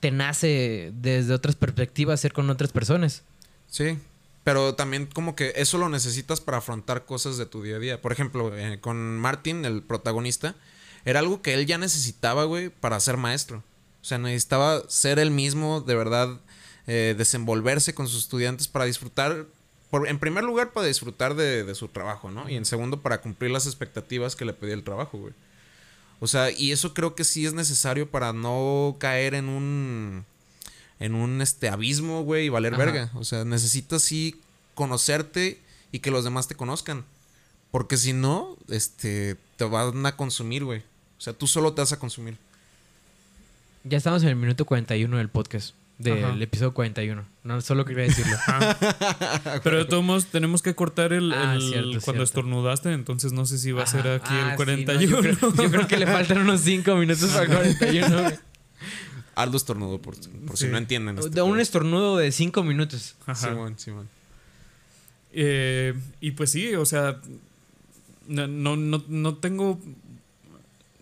te nace desde otras perspectivas ser con otras personas. Sí. Pero también como que eso lo necesitas para afrontar cosas de tu día a día. Por ejemplo, eh, con Martin, el protagonista, era algo que él ya necesitaba, güey, para ser maestro. O sea, necesitaba ser él mismo, de verdad, eh, desenvolverse con sus estudiantes para disfrutar, por, en primer lugar, para disfrutar de, de su trabajo, ¿no? Y en segundo, para cumplir las expectativas que le pedía el trabajo, güey. O sea, y eso creo que sí es necesario para no caer en un en un este abismo, güey, y valer Ajá. verga. O sea, necesitas sí conocerte y que los demás te conozcan. Porque si no, este, te van a consumir, güey. O sea, tú solo te vas a consumir. Ya estamos en el minuto 41 del podcast, del Ajá. episodio 41. No, solo quería decirlo. <laughs> <laughs> Pero de todos modos, tenemos que cortar el, Ah, el- cierto, cuando cierto. estornudaste, entonces no sé si va a ser aquí Ah, el sí, 41. no, yo, creo, yo creo que le <laughs> faltan unos 5 minutos para el 41. güey. Aldo estornudo, por, por si Sí. no entienden. este De un estornudo de 5 minutos. Ajá. Simón, Simón. Eh, y pues sí, o sea, no, no, no, no tengo...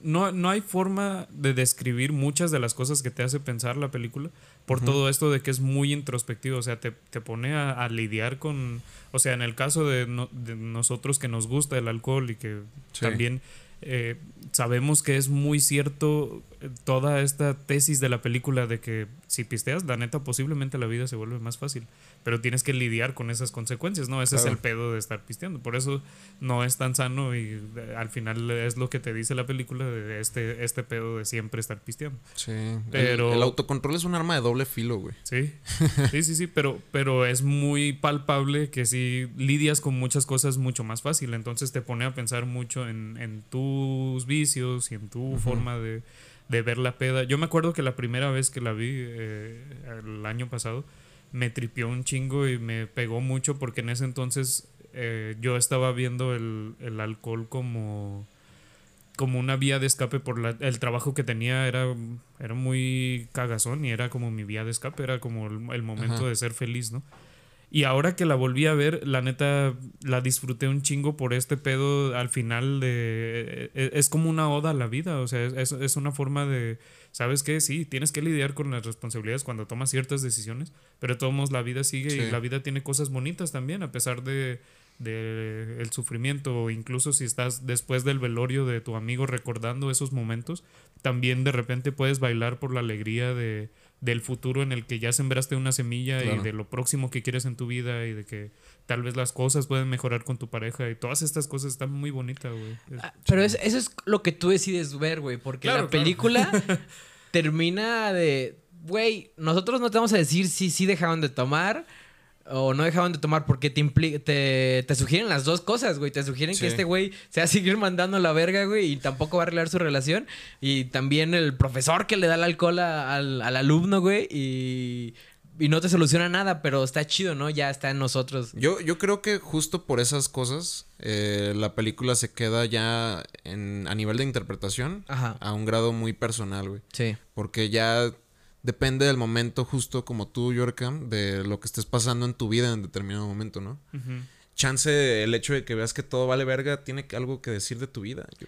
No, no hay forma de describir muchas de las cosas que te hace pensar la película por todo esto de que es muy introspectivo, o sea, te, te pone a, a lidiar con, o sea, en el caso de, no- de nosotros que nos gusta el alcohol y que Sí. también eh, sabemos que es muy cierto toda esta tesis de la película de que si pisteas, la neta, posiblemente la vida se vuelve más fácil. Pero tienes que lidiar con esas consecuencias, ¿no? Ese es el pedo de estar pisteando. Por eso no es tan sano y eh, al final es lo que te dice la película de este, este pedo de siempre estar pisteando. Sí. Pero- El, autocontrol es un arma de doble filo, güey. Sí, sí, sí, sí, pero, pero es muy palpable que si lidias con muchas cosas mucho más fácil, entonces te pone a pensar mucho en, en tus vicios y en tu forma de, de ver la peda. Yo me acuerdo que la primera vez que la vi eh, el año pasado me tripió un chingo y me pegó mucho porque en ese entonces eh, yo estaba viendo el, el alcohol como como una vía de escape por la- el trabajo que tenía era, era muy cagazón y era como mi vía de escape, era como el, el momento Ajá. de ser feliz, ¿no? Y ahora que la volví a ver, la neta la disfruté un chingo por este pedo al final de... e- Es como una oda a la vida, o sea, es, es una forma de... ¿Sabes qué? Sí, tienes que lidiar con las responsabilidades cuando tomas ciertas decisiones, pero de todos modos la vida sigue Sí. y la vida tiene cosas bonitas también, a pesar de, de el sufrimiento o incluso si estás después del velorio de tu amigo recordando esos momentos, también de repente puedes bailar por la alegría de, del futuro en el que ya sembraste una semilla y de lo próximo que quieres en tu vida y de que tal vez las cosas pueden mejorar con tu pareja y todas estas cosas están muy bonitas, güey. Es- Ah, Pero es- eso es lo que tú decides ver, güey. Porque Claro, la claro. película <laughs> termina de. Güey, nosotros no te vamos a decir si sí dejaron de tomar o no dejaron de tomar porque te, te, te sugieren las dos cosas, güey. Te sugieren Sí. que este güey se va a seguir mandando la verga, güey, y tampoco va a arreglar su relación. Y también el profesor que le da el alcohol a- al, al alumno, güey, y, y no te soluciona nada, pero está chido, ¿no? Ya está en nosotros. Yo, yo creo que justo por esas cosas, eh, la película se queda ya en, a nivel de interpretación Ajá. a un grado muy personal, güey. Sí. Porque ya depende del momento, justo como tú, Yorkam, de lo que estés pasando en tu vida en determinado momento, ¿no? Chance, el hecho de que veas que todo vale verga, tiene que- algo que decir de tu vida. Yo-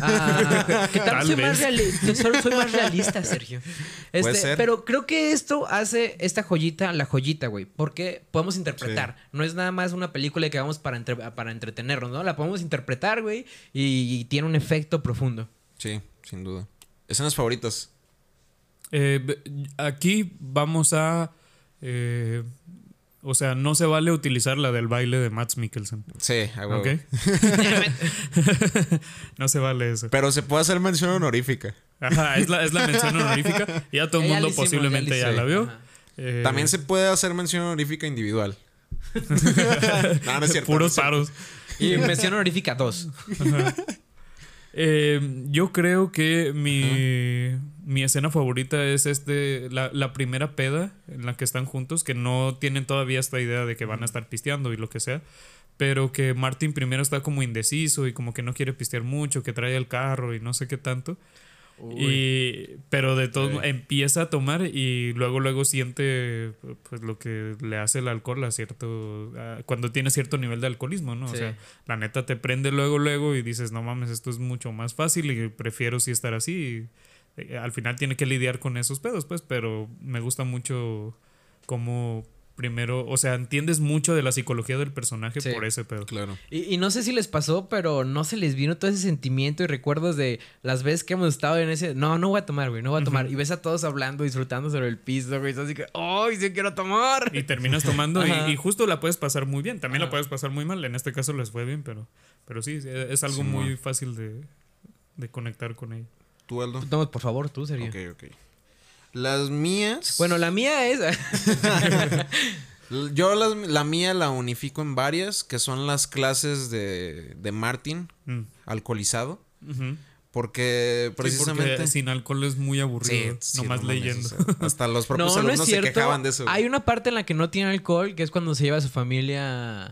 Ah, <laughs> ¿Qué tal? Tal soy, más soy- realista, Sergio. Este, Puede ser. Pero creo que esto hace esta joyita la joyita, güey. Porque podemos interpretar. No es nada más una película que vamos para, entre- para entretenernos, ¿no? La podemos interpretar, güey. Y, y tiene un efecto profundo. Sí, sin duda. Escenas favoritas. Eh, aquí vamos a... eh, o sea, no se vale utilizar la del baile de Max Mikkelsen. Sí, a <laughs> no se vale eso. Pero se puede hacer mención honorífica. Ajá, es la, es la mención honorífica. Ya todo el mundo hicimos, posiblemente ya la vio. Eh, También se puede hacer mención honorífica individual. <laughs> no, no es cierto. no es Puros cierto. paros. Y mención honorífica 2. Eh, yo creo que mi, mi escena favorita es este la, la primera peda en la que están juntos, que no tienen todavía esta idea de que van a estar pisteando y lo que sea, pero que Martin primero está como indeciso y como que no quiere pistear mucho, que trae el carro y no sé qué tanto. Y, pero de todo empieza a tomar y luego luego siente pues lo que le hace el alcohol a cierto a- cuando tiene cierto nivel de alcoholismo, ¿no? Sí. O sea, la neta te prende luego luego y dices, "No mames, esto es mucho más fácil y prefiero sí estar así." Y, eh, al final tiene que lidiar con esos pedos, pues, pero me gusta mucho cómo primero, o sea, entiendes mucho de la psicología del personaje Sí. por ese pedo. Claro. Y, y no sé si les pasó, pero no se les vino todo ese sentimiento y recuerdos de las veces que hemos estado en ese. No, no voy a tomar, güey, no voy a tomar. Y ves a todos hablando, disfrutando sobre el piso, güey. Así que, ¡ay, sí quiero tomar! Y terminas tomando y, y justo la puedes pasar muy bien. También la puedes pasar muy mal. En este caso les fue bien, pero, pero sí, es- algo muy fácil de, de conectar con ella. ¿Tú, Aldo? No, por favor, tú, Sergio. Ok, ok. Las mías. Bueno, la mía es. <laughs> Yo las- la mía la unifico en varias, que son las clases de, de Martin, Mm. alcoholizado. Porque Sí, precisamente. porque sin alcohol es muy aburrido. sí, nomás no leyendo. hasta los <laughs> propios no, no alumnos es cierto. se quejaban de eso. güey. Hay una parte en la que no tiene alcohol, que es cuando se lleva a su familia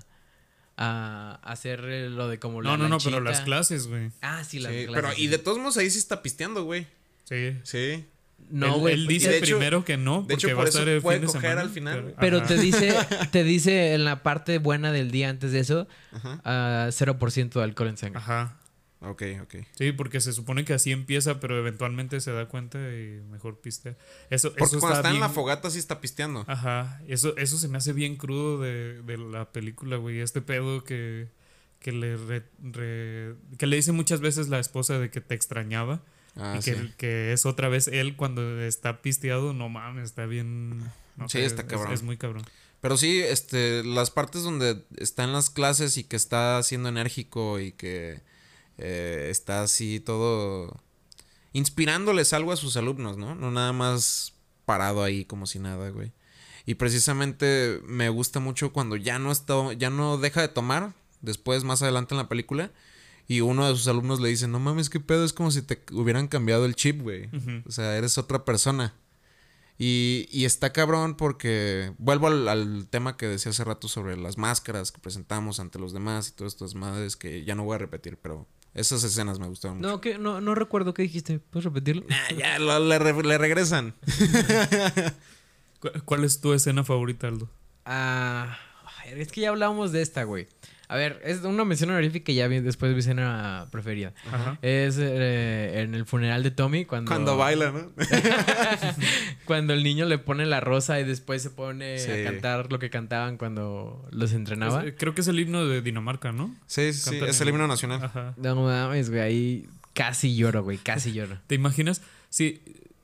a hacer lo de como la no, no, no, pero las clases, güey. Ah, sí, las Sí, clases. pero y de todos modos ahí sí está pisteando, güey. Sí. Sí. No, él, güey. él pues, dice de hecho- primero que no, de porque hecho, va por a estar el puede fin de coger semana, al final. Pero te dice, te dice en la parte buena del día antes de eso, Ajá. ah, 0% de alcohol en sangre. Ajá. Ok, ok. Sí, porque se supone que así empieza, pero eventualmente se da cuenta y mejor pistea. Eso, Porque eso cuando está en bien- la fogata sí está pisteando. Ajá, eso, eso se me hace bien crudo de, de la película, güey. Este pedo que, que le re- re- que le dice muchas veces la esposa de que te extrañaba. Ah, y sí. que, que es otra vez él cuando está pisteado, no mames, está bien. no Sí, sé, está es- cabrón. Es, muy cabrón. Pero sí, este, las partes donde está en las clases y que está siendo enérgico y que eh, está así todo inspirándoles algo a sus alumnos, ¿no? No nada más parado ahí como si nada, güey. Y precisamente me gusta mucho cuando ya no está, ya no deja de tomar, después más adelante en la película, y uno de sus alumnos le dice, no mames, qué pedo, es como si te hubieran cambiado el chip, güey. O sea, eres otra persona. Y, y está cabrón porque vuelvo al, al tema que decía hace rato sobre las máscaras que presentamos ante los demás y todas estas madres que ya no voy a repetir, pero esas escenas me gustaron mucho. No, que no, no recuerdo qué dijiste. ¿Puedes repetirlo? Ya lo- le, re- le regresan. <laughs> ¿Cu- ¿Cuál es tu escena favorita, Aldo? Ah, es que ya hablábamos de esta, güey. A ver, es una mención honorífica que ya vi- después vi escena preferida. Ajá. Es eh, en el funeral de Tommy cuando... Cuando baila, ¿no? <laughs> Cuando el niño le pone la rosa y después se pone Sí. a cantar lo que cantaban cuando los entrenaba. Es- creo que es el himno de Dinamarca, ¿no? Sí, sí, sí. Cantan Es el himno nacional. Ajá. No mames, güey, ahí casi lloro, güey, casi lloro. ¿Te imaginas? Si,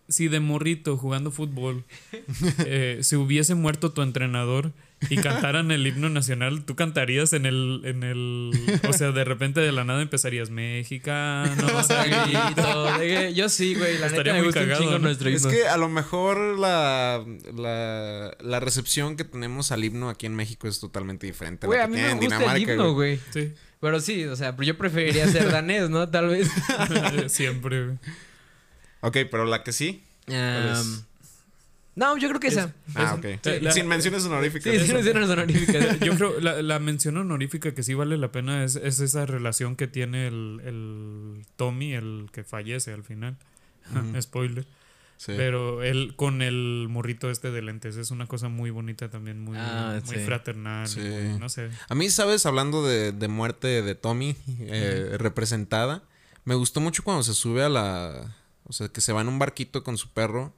si de morrito jugando fútbol <laughs> eh, se hubiese muerto tu entrenador y cantaran el himno nacional, tú cantarías en el, en el. O sea, de repente de la nada empezarías mexicano. <laughs> Grito, Yo sí, güey, la Estaría neta me muy gusta un cagado, chingo ¿no? nuestro Es himno. que a lo mejor la, la, la recepción que tenemos al himno aquí en México es totalmente diferente a Güey, a mí me en gusta Dinamarca. el himno, güey. Sí, Pero sí, o sea, pero yo preferiría ser danés, ¿no? Tal vez. <laughs> siempre. güey. Ok, pero la que sí. ¿Cuál es? Am, no, yo creo que esa. Ah, ok. Sí, la- Sin menciones honoríficas. Sí, hicieron las honoríficas. <laughs> Yo creo la, la mención honorífica que sí vale la pena es, es esa relación que tiene el, el Tommy, el que fallece al final. <laughs> Spoiler. Sí. Pero él con el morrito este de lentes es una cosa muy bonita también, muy, Ah, muy sí. fraternal. Sí. muy- no sé. A mí, ¿sabes? Hablando de, de muerte de Tommy eh, representada, me gustó mucho cuando se sube a la... O sea, que se va en un barquito con su perro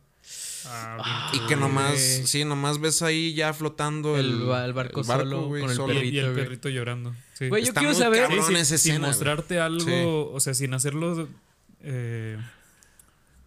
Ah, y que nomás... Sí, nomás ves ahí ya flotando el, El ba- el barco solo con el solo. bien. y, y el perrito, perrito llorando. Sí. Güey, yo Está quiero muy saber. cabrón. Sí, sí, esa sin escena, mostrarte algo, Sí. o sea, sin hacerlo... eh,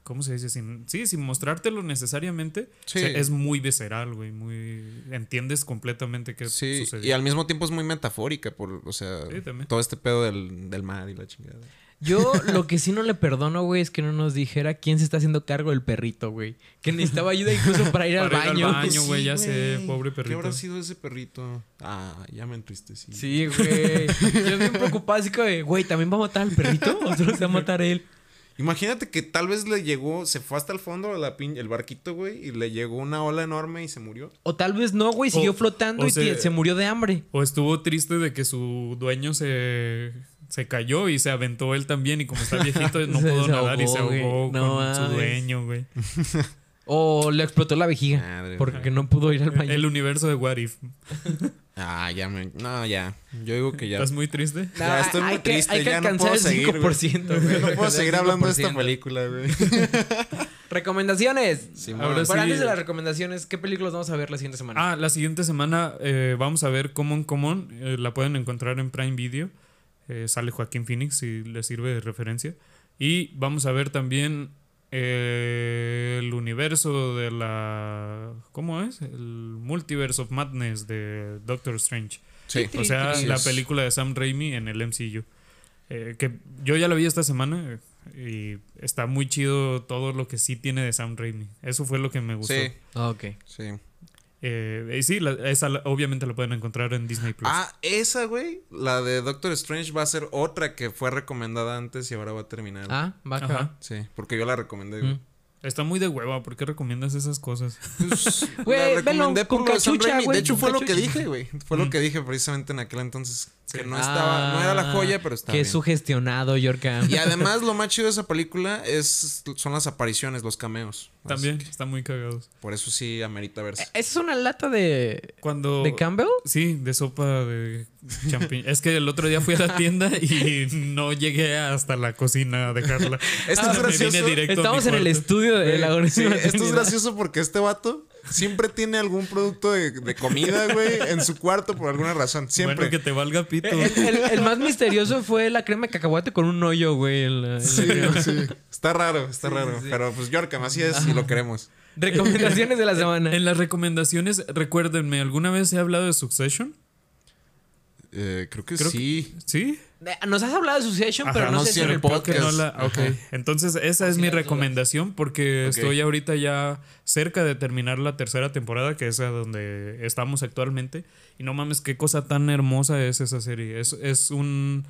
¿Cómo se dice? Sin, sí, sin mostrártelo necesariamente. Sí. o sea, es muy visceral, güey. Muy... Entiendes completamente qué Sí, sucedió. y al mismo tiempo es muy metafórica por, o sea, Sí, todo este pedo del, del mar y la chingada. Yo lo que sí no le perdono, güey, es que no nos dijera quién se está haciendo cargo del perrito, güey. Que necesitaba ayuda incluso para ir al Para ir al baño. baño. güey, ya sé, pobre ¿Qué perrito. habrá sido ese perrito? Ah, ya me entristecí. Sí, güey. Yo bien preocupado, así que, de, güey, ¿también va a matar al perrito o solo se va a matar él? Imagínate que tal vez le llegó, se fue hasta el fondo la pin- el barquito, güey, y le llegó una ola enorme y se murió. O tal vez no, güey, siguió O- flotando o y se murió de hambre. O estuvo triste de que su dueño se, se cayó y se aventó él también y como está <laughs> viejito no Se- pudo se nadar y se ahogó, güey. ahogó No con su dueño, güey. <laughs> O le explotó la vejiga Madre, porque no pudo ir al baño. El universo de What If. <laughs> Ah, ya me... No, ya. Yo digo que ya. ¿Estás muy triste? Nah, ya estoy muy hay que- triste, hay que ya no alcanzar puedo el seguir, güey. 5%, güey. No puedo seguir hablando de esta 5%. película, güey. Recomendaciones. Simón. Ahora Pero sí. antes de las recomendaciones, ¿qué películas vamos a ver la siguiente semana? Ah, la siguiente semana eh, vamos a ver Common Common. eh, la pueden encontrar en Prime Video. Eh, sale Joaquín Phoenix si les sirve de referencia. Y vamos a ver también eh, el universo de la... ¿Cómo es? El Multiverse of Madness de Doctor Strange. Sí. O sea, la película de Sam Raimi en el MCU. Eh, que yo ya la vi esta semana eh, y está muy chido todo lo que sí tiene de Sam Raimi. Eso fue lo que me gustó. Sí, Ok. sí. Eh, y sí, la- esa la- obviamente la pueden encontrar en Disney Plus. Ah, esa, güey, la de Doctor Strange va a ser otra que fue recomendada antes y ahora va a terminar. Ah, va acá. Ajá. Sí, porque yo la recomendé, güey. Mm. Está muy de hueva. ¿Por qué recomiendas esas cosas? <laughs> Pues, Güey, la velo recomendé con por Sam cachucha, Raimi. güey, De hecho, con fue lo que dije, güey. Fue lo Mm. que dije precisamente en aquel entonces. Que no estaba, no era la joya, pero está Qué bien. sugestionado, Yorka. Y además, lo más chido de esa película es, son las apariciones, los cameos. También que están muy cagados. por eso sí amerita verse. ¿Esa es una lata de, Cuando... de Campbell? Sí, de sopa de champiñón. es que el otro día fui a la tienda y <laughs> no llegué hasta la cocina a dejarla. Esto Ah, es gracioso. vine directo a Estamos en el estudio de la Sí, esto es gracioso porque este vato siempre tiene algún producto de, de comida, güey, en su cuarto por alguna razón. Siempre. Bueno, que te valga pito. El, el- el más misterioso fue la crema de cacahuate con un hoyo, güey. la- la Sí, sí. Está raro, está raro. sí. Pero pues Yorkam, así es y lo queremos. Recomendaciones de la semana. En las recomendaciones, recuérdenme, ¿alguna vez he hablado de Succession? Eh, creo que Creo que- sí. Nos has hablado de Succession, Ajá, pero no, no sé si en el podcast. no la- ok. Ajá. Entonces, esa es Así mi recomendación porque estoy ahorita ya cerca de terminar la tercera temporada, que es a donde estamos actualmente. Y no mames, qué cosa tan hermosa es esa serie. Es, es un.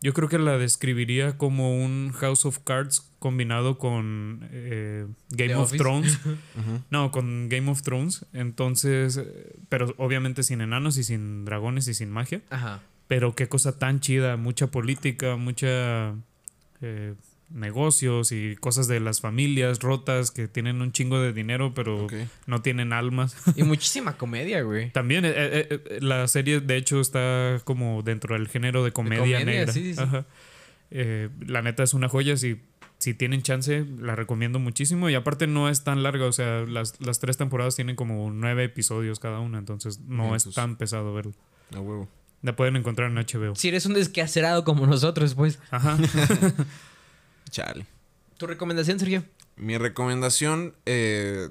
Yo creo que la describiría como un House of Cards combinado con eh, Game The of Office. Thrones. <laughs> No, con Game of Thrones. Entonces, pero obviamente sin enanos y sin dragones y sin magia. Ajá. Pero qué cosa tan chida, mucha política, mucha... eh, negocios y cosas de las familias rotas que tienen un chingo de dinero pero no tienen almas. <laughs> Y muchísima comedia, güey. También eh, eh, la serie de hecho está como dentro del género de comedia, comedia, negra. sí, sí, sí. Ajá. Eh, la neta es una joya, si, si tienen chance la recomiendo muchísimo y aparte no es tan larga, o sea, las, las tres temporadas tienen como nueve episodios cada una, entonces no Bien, es pues. tan pesado verlo. A huevo. La pueden encontrar en HBO. Si eres un desquacerado como nosotros, pues. Ajá. <laughs> Chale. ¿Tu recomendación, Sergio? Mi recomendación, eh,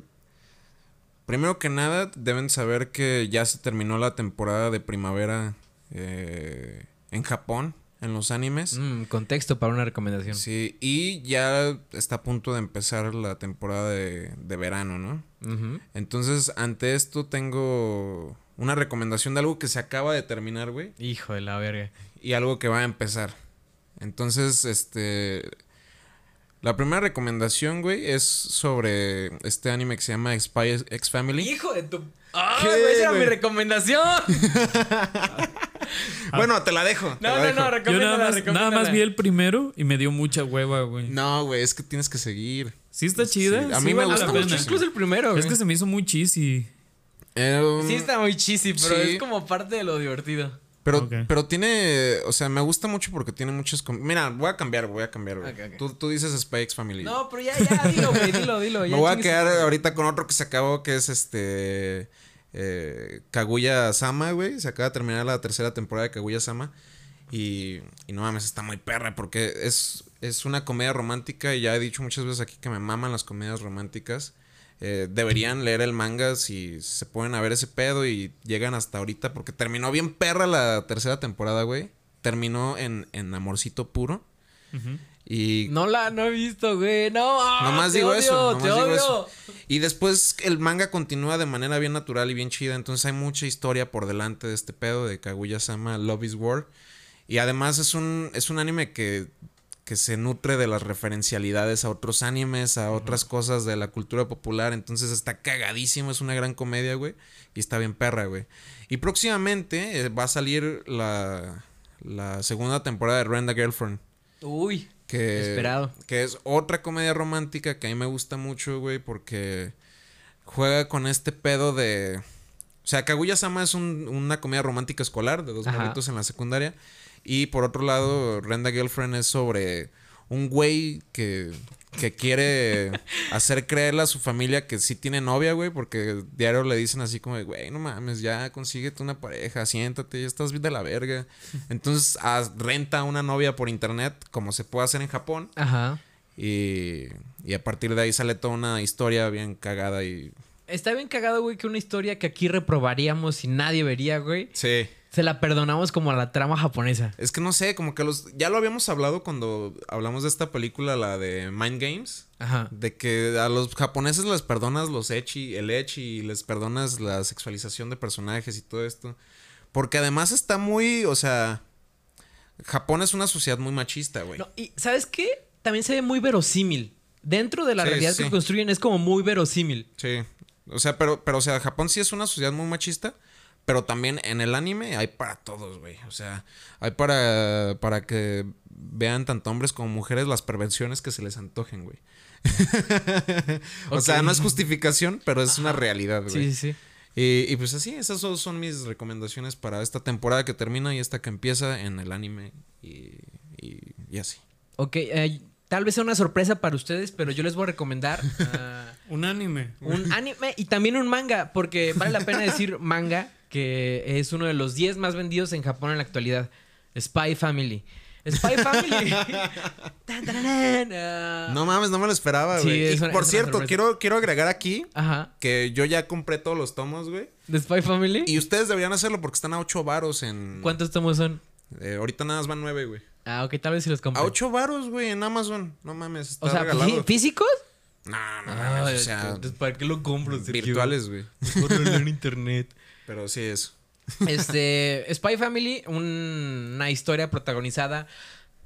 primero que nada, deben saber que ya se terminó la temporada de primavera eh, en Japón, en los animes. Mm, contexto para una recomendación. Sí, y ya está a punto de empezar la temporada de, de verano, ¿no? Entonces, ante esto tengo una recomendación de algo que se acaba de terminar, güey, Hijo de la verga. y algo que va a empezar. Entonces, este... La primera recomendación, güey, es sobre este anime que se llama Spy X Family. Hijo de tu. ¡Ah, ¿Qué, güey! Esa era mi recomendación. <laughs> Bueno, te la dejo. te No, la no, dejo. no, Yo recomiéndala, nada más, nada más vi el primero y me dio mucha hueva, güey. No, güey, es que tienes que seguir. Sí está chida. Sí, a sí mí me gusta la mucho. Incluso el primero, güey. Es que se me hizo muy cheesy. Sí está muy cheesy, pero Sí. es como parte de lo divertido. Pero, pero tiene, o sea, me gusta mucho porque tiene muchas... Mira, voy a cambiar, voy a cambiar, güey. Tú, tú dices X Family. No, pero ya, ya, dilo, güey, dilo, dilo. Me ya voy a quedar su ahorita con otro que se acabó, que es este... Eh, Kaguya Sama, güey. Se acaba de terminar la tercera temporada de Kaguya Sama. Y, y no mames, está muy perra porque es, es una comedia romántica y ya he dicho muchas veces aquí que me maman las comedias románticas. Eh, deberían leer el manga si se pueden a ver ese pedo y llegan hasta ahorita porque terminó bien perra la tercera temporada, güey. Terminó en, en amorcito puro. Y No la no he visto, güey. No. ah, Nomás te digo odio, eso, te nomás digo odio. eso. Y después el manga continúa de manera bien natural y bien chida. Entonces hay mucha historia por delante de este pedo de Kaguya-sama Love is War. Y además es un, es un anime que, que se nutre de las referencialidades a otros animes, a otras cosas de la cultura popular. Entonces está cagadísimo, es una gran comedia, güey. Y está bien perra, güey. Y próximamente eh, va a salir la, la segunda temporada de Renda Girlfriend. Uy. Que, Esperado. Que es otra comedia romántica que a mí me gusta mucho, güey, porque juega con este pedo de... O sea, Kaguya-sama es un- una comedia romántica escolar de dos morritos en la secundaria. Y por otro lado, Renda Girlfriend es sobre un güey que, que quiere <laughs> hacer creerle a su familia que sí tiene novia, güey, porque diario le dicen así como, de, güey, no mames, ya consíguete una pareja, siéntate, ya estás bien de la verga. <laughs> Entonces haz- renta una novia por internet, como se puede hacer en Japón. Ajá. Y, y a partir de ahí sale toda una historia bien cagada y... Está bien cagado, güey, que una historia que aquí reprobaríamos y nadie vería, güey. Sí. Se la perdonamos como a la trama japonesa. Es que no sé, como que los... Ya lo habíamos hablado cuando hablamos de esta película, la de Mind Games. Ajá. De que a los japoneses les perdonas los echi, el echi y les perdonas la sexualización de personajes y todo esto. Porque además está muy, o sea... Japón es una sociedad muy machista, güey. No, y ¿sabes qué? También se ve muy verosímil. Dentro de la Sí, realidad sí. que construyen es como muy verosímil. Sí. O sea, pero, pero, o sea, Japón sí es una sociedad muy machista. Pero también en el anime hay para todos, güey. O sea, hay para, para que vean tanto hombres como mujeres las perversiones que se les antojen, güey. <laughs> o sea, no es justificación, pero es una realidad, güey. Sí, sí. Y, y pues así, esas son, son mis recomendaciones para esta temporada que termina y esta que empieza en el anime. Y, y, y así. Ok, eh, tal vez sea una sorpresa para ustedes, pero yo les voy a recomendar <laughs> ah, Un anime. un anime y también un manga, porque vale la pena decir <laughs> manga, que es uno de los 10 más vendidos en Japón en la actualidad. Spy Family. Spy <laughs> Family. Tan, ah. No mames, no me lo esperaba, Sí, güey. por cierto, quiero, quiero agregar aquí Ajá. que yo ya compré todos los tomos, güey. ¿De Spy Family? Y ustedes deberían hacerlo porque están a 8 varos en... ¿Cuántos tomos son? Eh, ahorita nada más van 9, güey. Ah, ok, tal vez si los compré. A 8 varos, güey, en Amazon. No mames, está O sea, regalado. ¿fí- ¿físicos? No, no Ah, mames, o sea, entonces, ¿para qué lo compro? Sergio? virtuales, güey. Mejor en internet. Pero sí eso. Este, <laughs> Spy Family, un- una historia protagonizada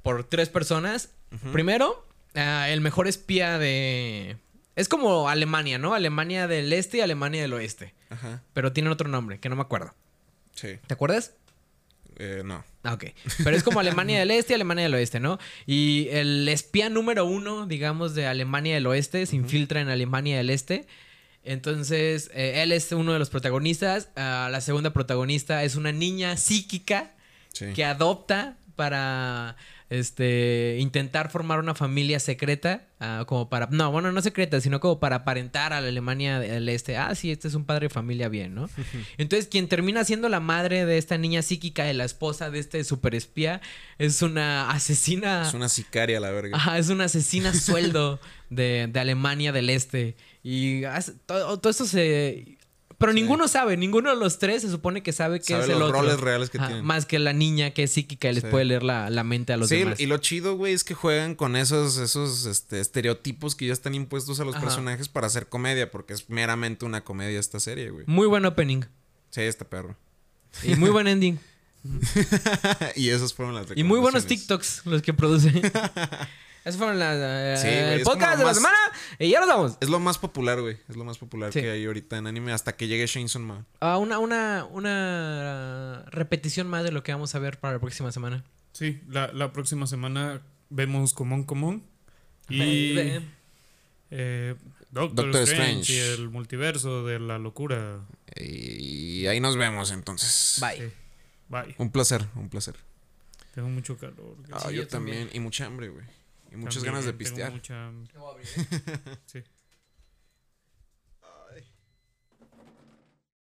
por tres personas. Primero, ah, el mejor espía de... Es como Alemania, ¿no? Alemania del este y Alemania del oeste. Ajá, Pero tienen otro nombre, que no me acuerdo. sí. ¿Te acuerdas? Eh, no. Ah, ok. Pero es como Alemania del Este y Alemania del Oeste, ¿no? Y el espía número uno, digamos, de Alemania del Oeste se infiltra en Alemania del Este. Entonces, eh, él es uno de los protagonistas. Ah, la segunda protagonista es una niña psíquica Sí. que adopta para este intentar formar una familia secreta ah, como para no bueno no secreta sino como para aparentar a la Alemania del Este ah sí este es un padre de familia bien no <laughs> entonces quien termina siendo la madre de esta niña psíquica de la esposa de este superespía es una asesina Es una sicaria la verga. Ajá, es una asesina sueldo <laughs> de, de Alemania del Este. Y hace- todo, todo esto se. Pero ninguno sabe, ninguno de los tres se supone que sabe que Sabe es el los otro. roles reales que Ajá, tienen. Más que la niña que es psíquica y les Sí. puede leer la, la mente a los sí, demás. y lo chido, güey, es que juegan con esos, esos este, estereotipos que ya están impuestos a los Ajá. personajes para hacer comedia, porque es meramente una comedia esta serie, güey. Muy buen opening. Sí, este perro. Y muy buen ending. <laughs> y esas fueron las y muy buenos. TikToks los que produce. <laughs> Esos fueron las, eh, Sí, güey, el podcast de la semana. Y ya nos vamos. Es lo más popular, güey. Es lo más popular Sí. que hay ahorita en anime hasta que llegue Shainson Man. Ah, una, una, una repetición más de lo que vamos a ver para la próxima semana. Sí, la, la próxima semana vemos Común Común. Y eh, Doctor, Doctor Strange, Strange. y el multiverso de la locura. Y ahí nos vemos entonces. Bye. Sí. Bye. Un placer, un placer. Tengo mucho calor. Ah, Sí, yo, yo también. también. Y mucha hambre, güey. Y muchas También ganas de tengo pistear. <laughs>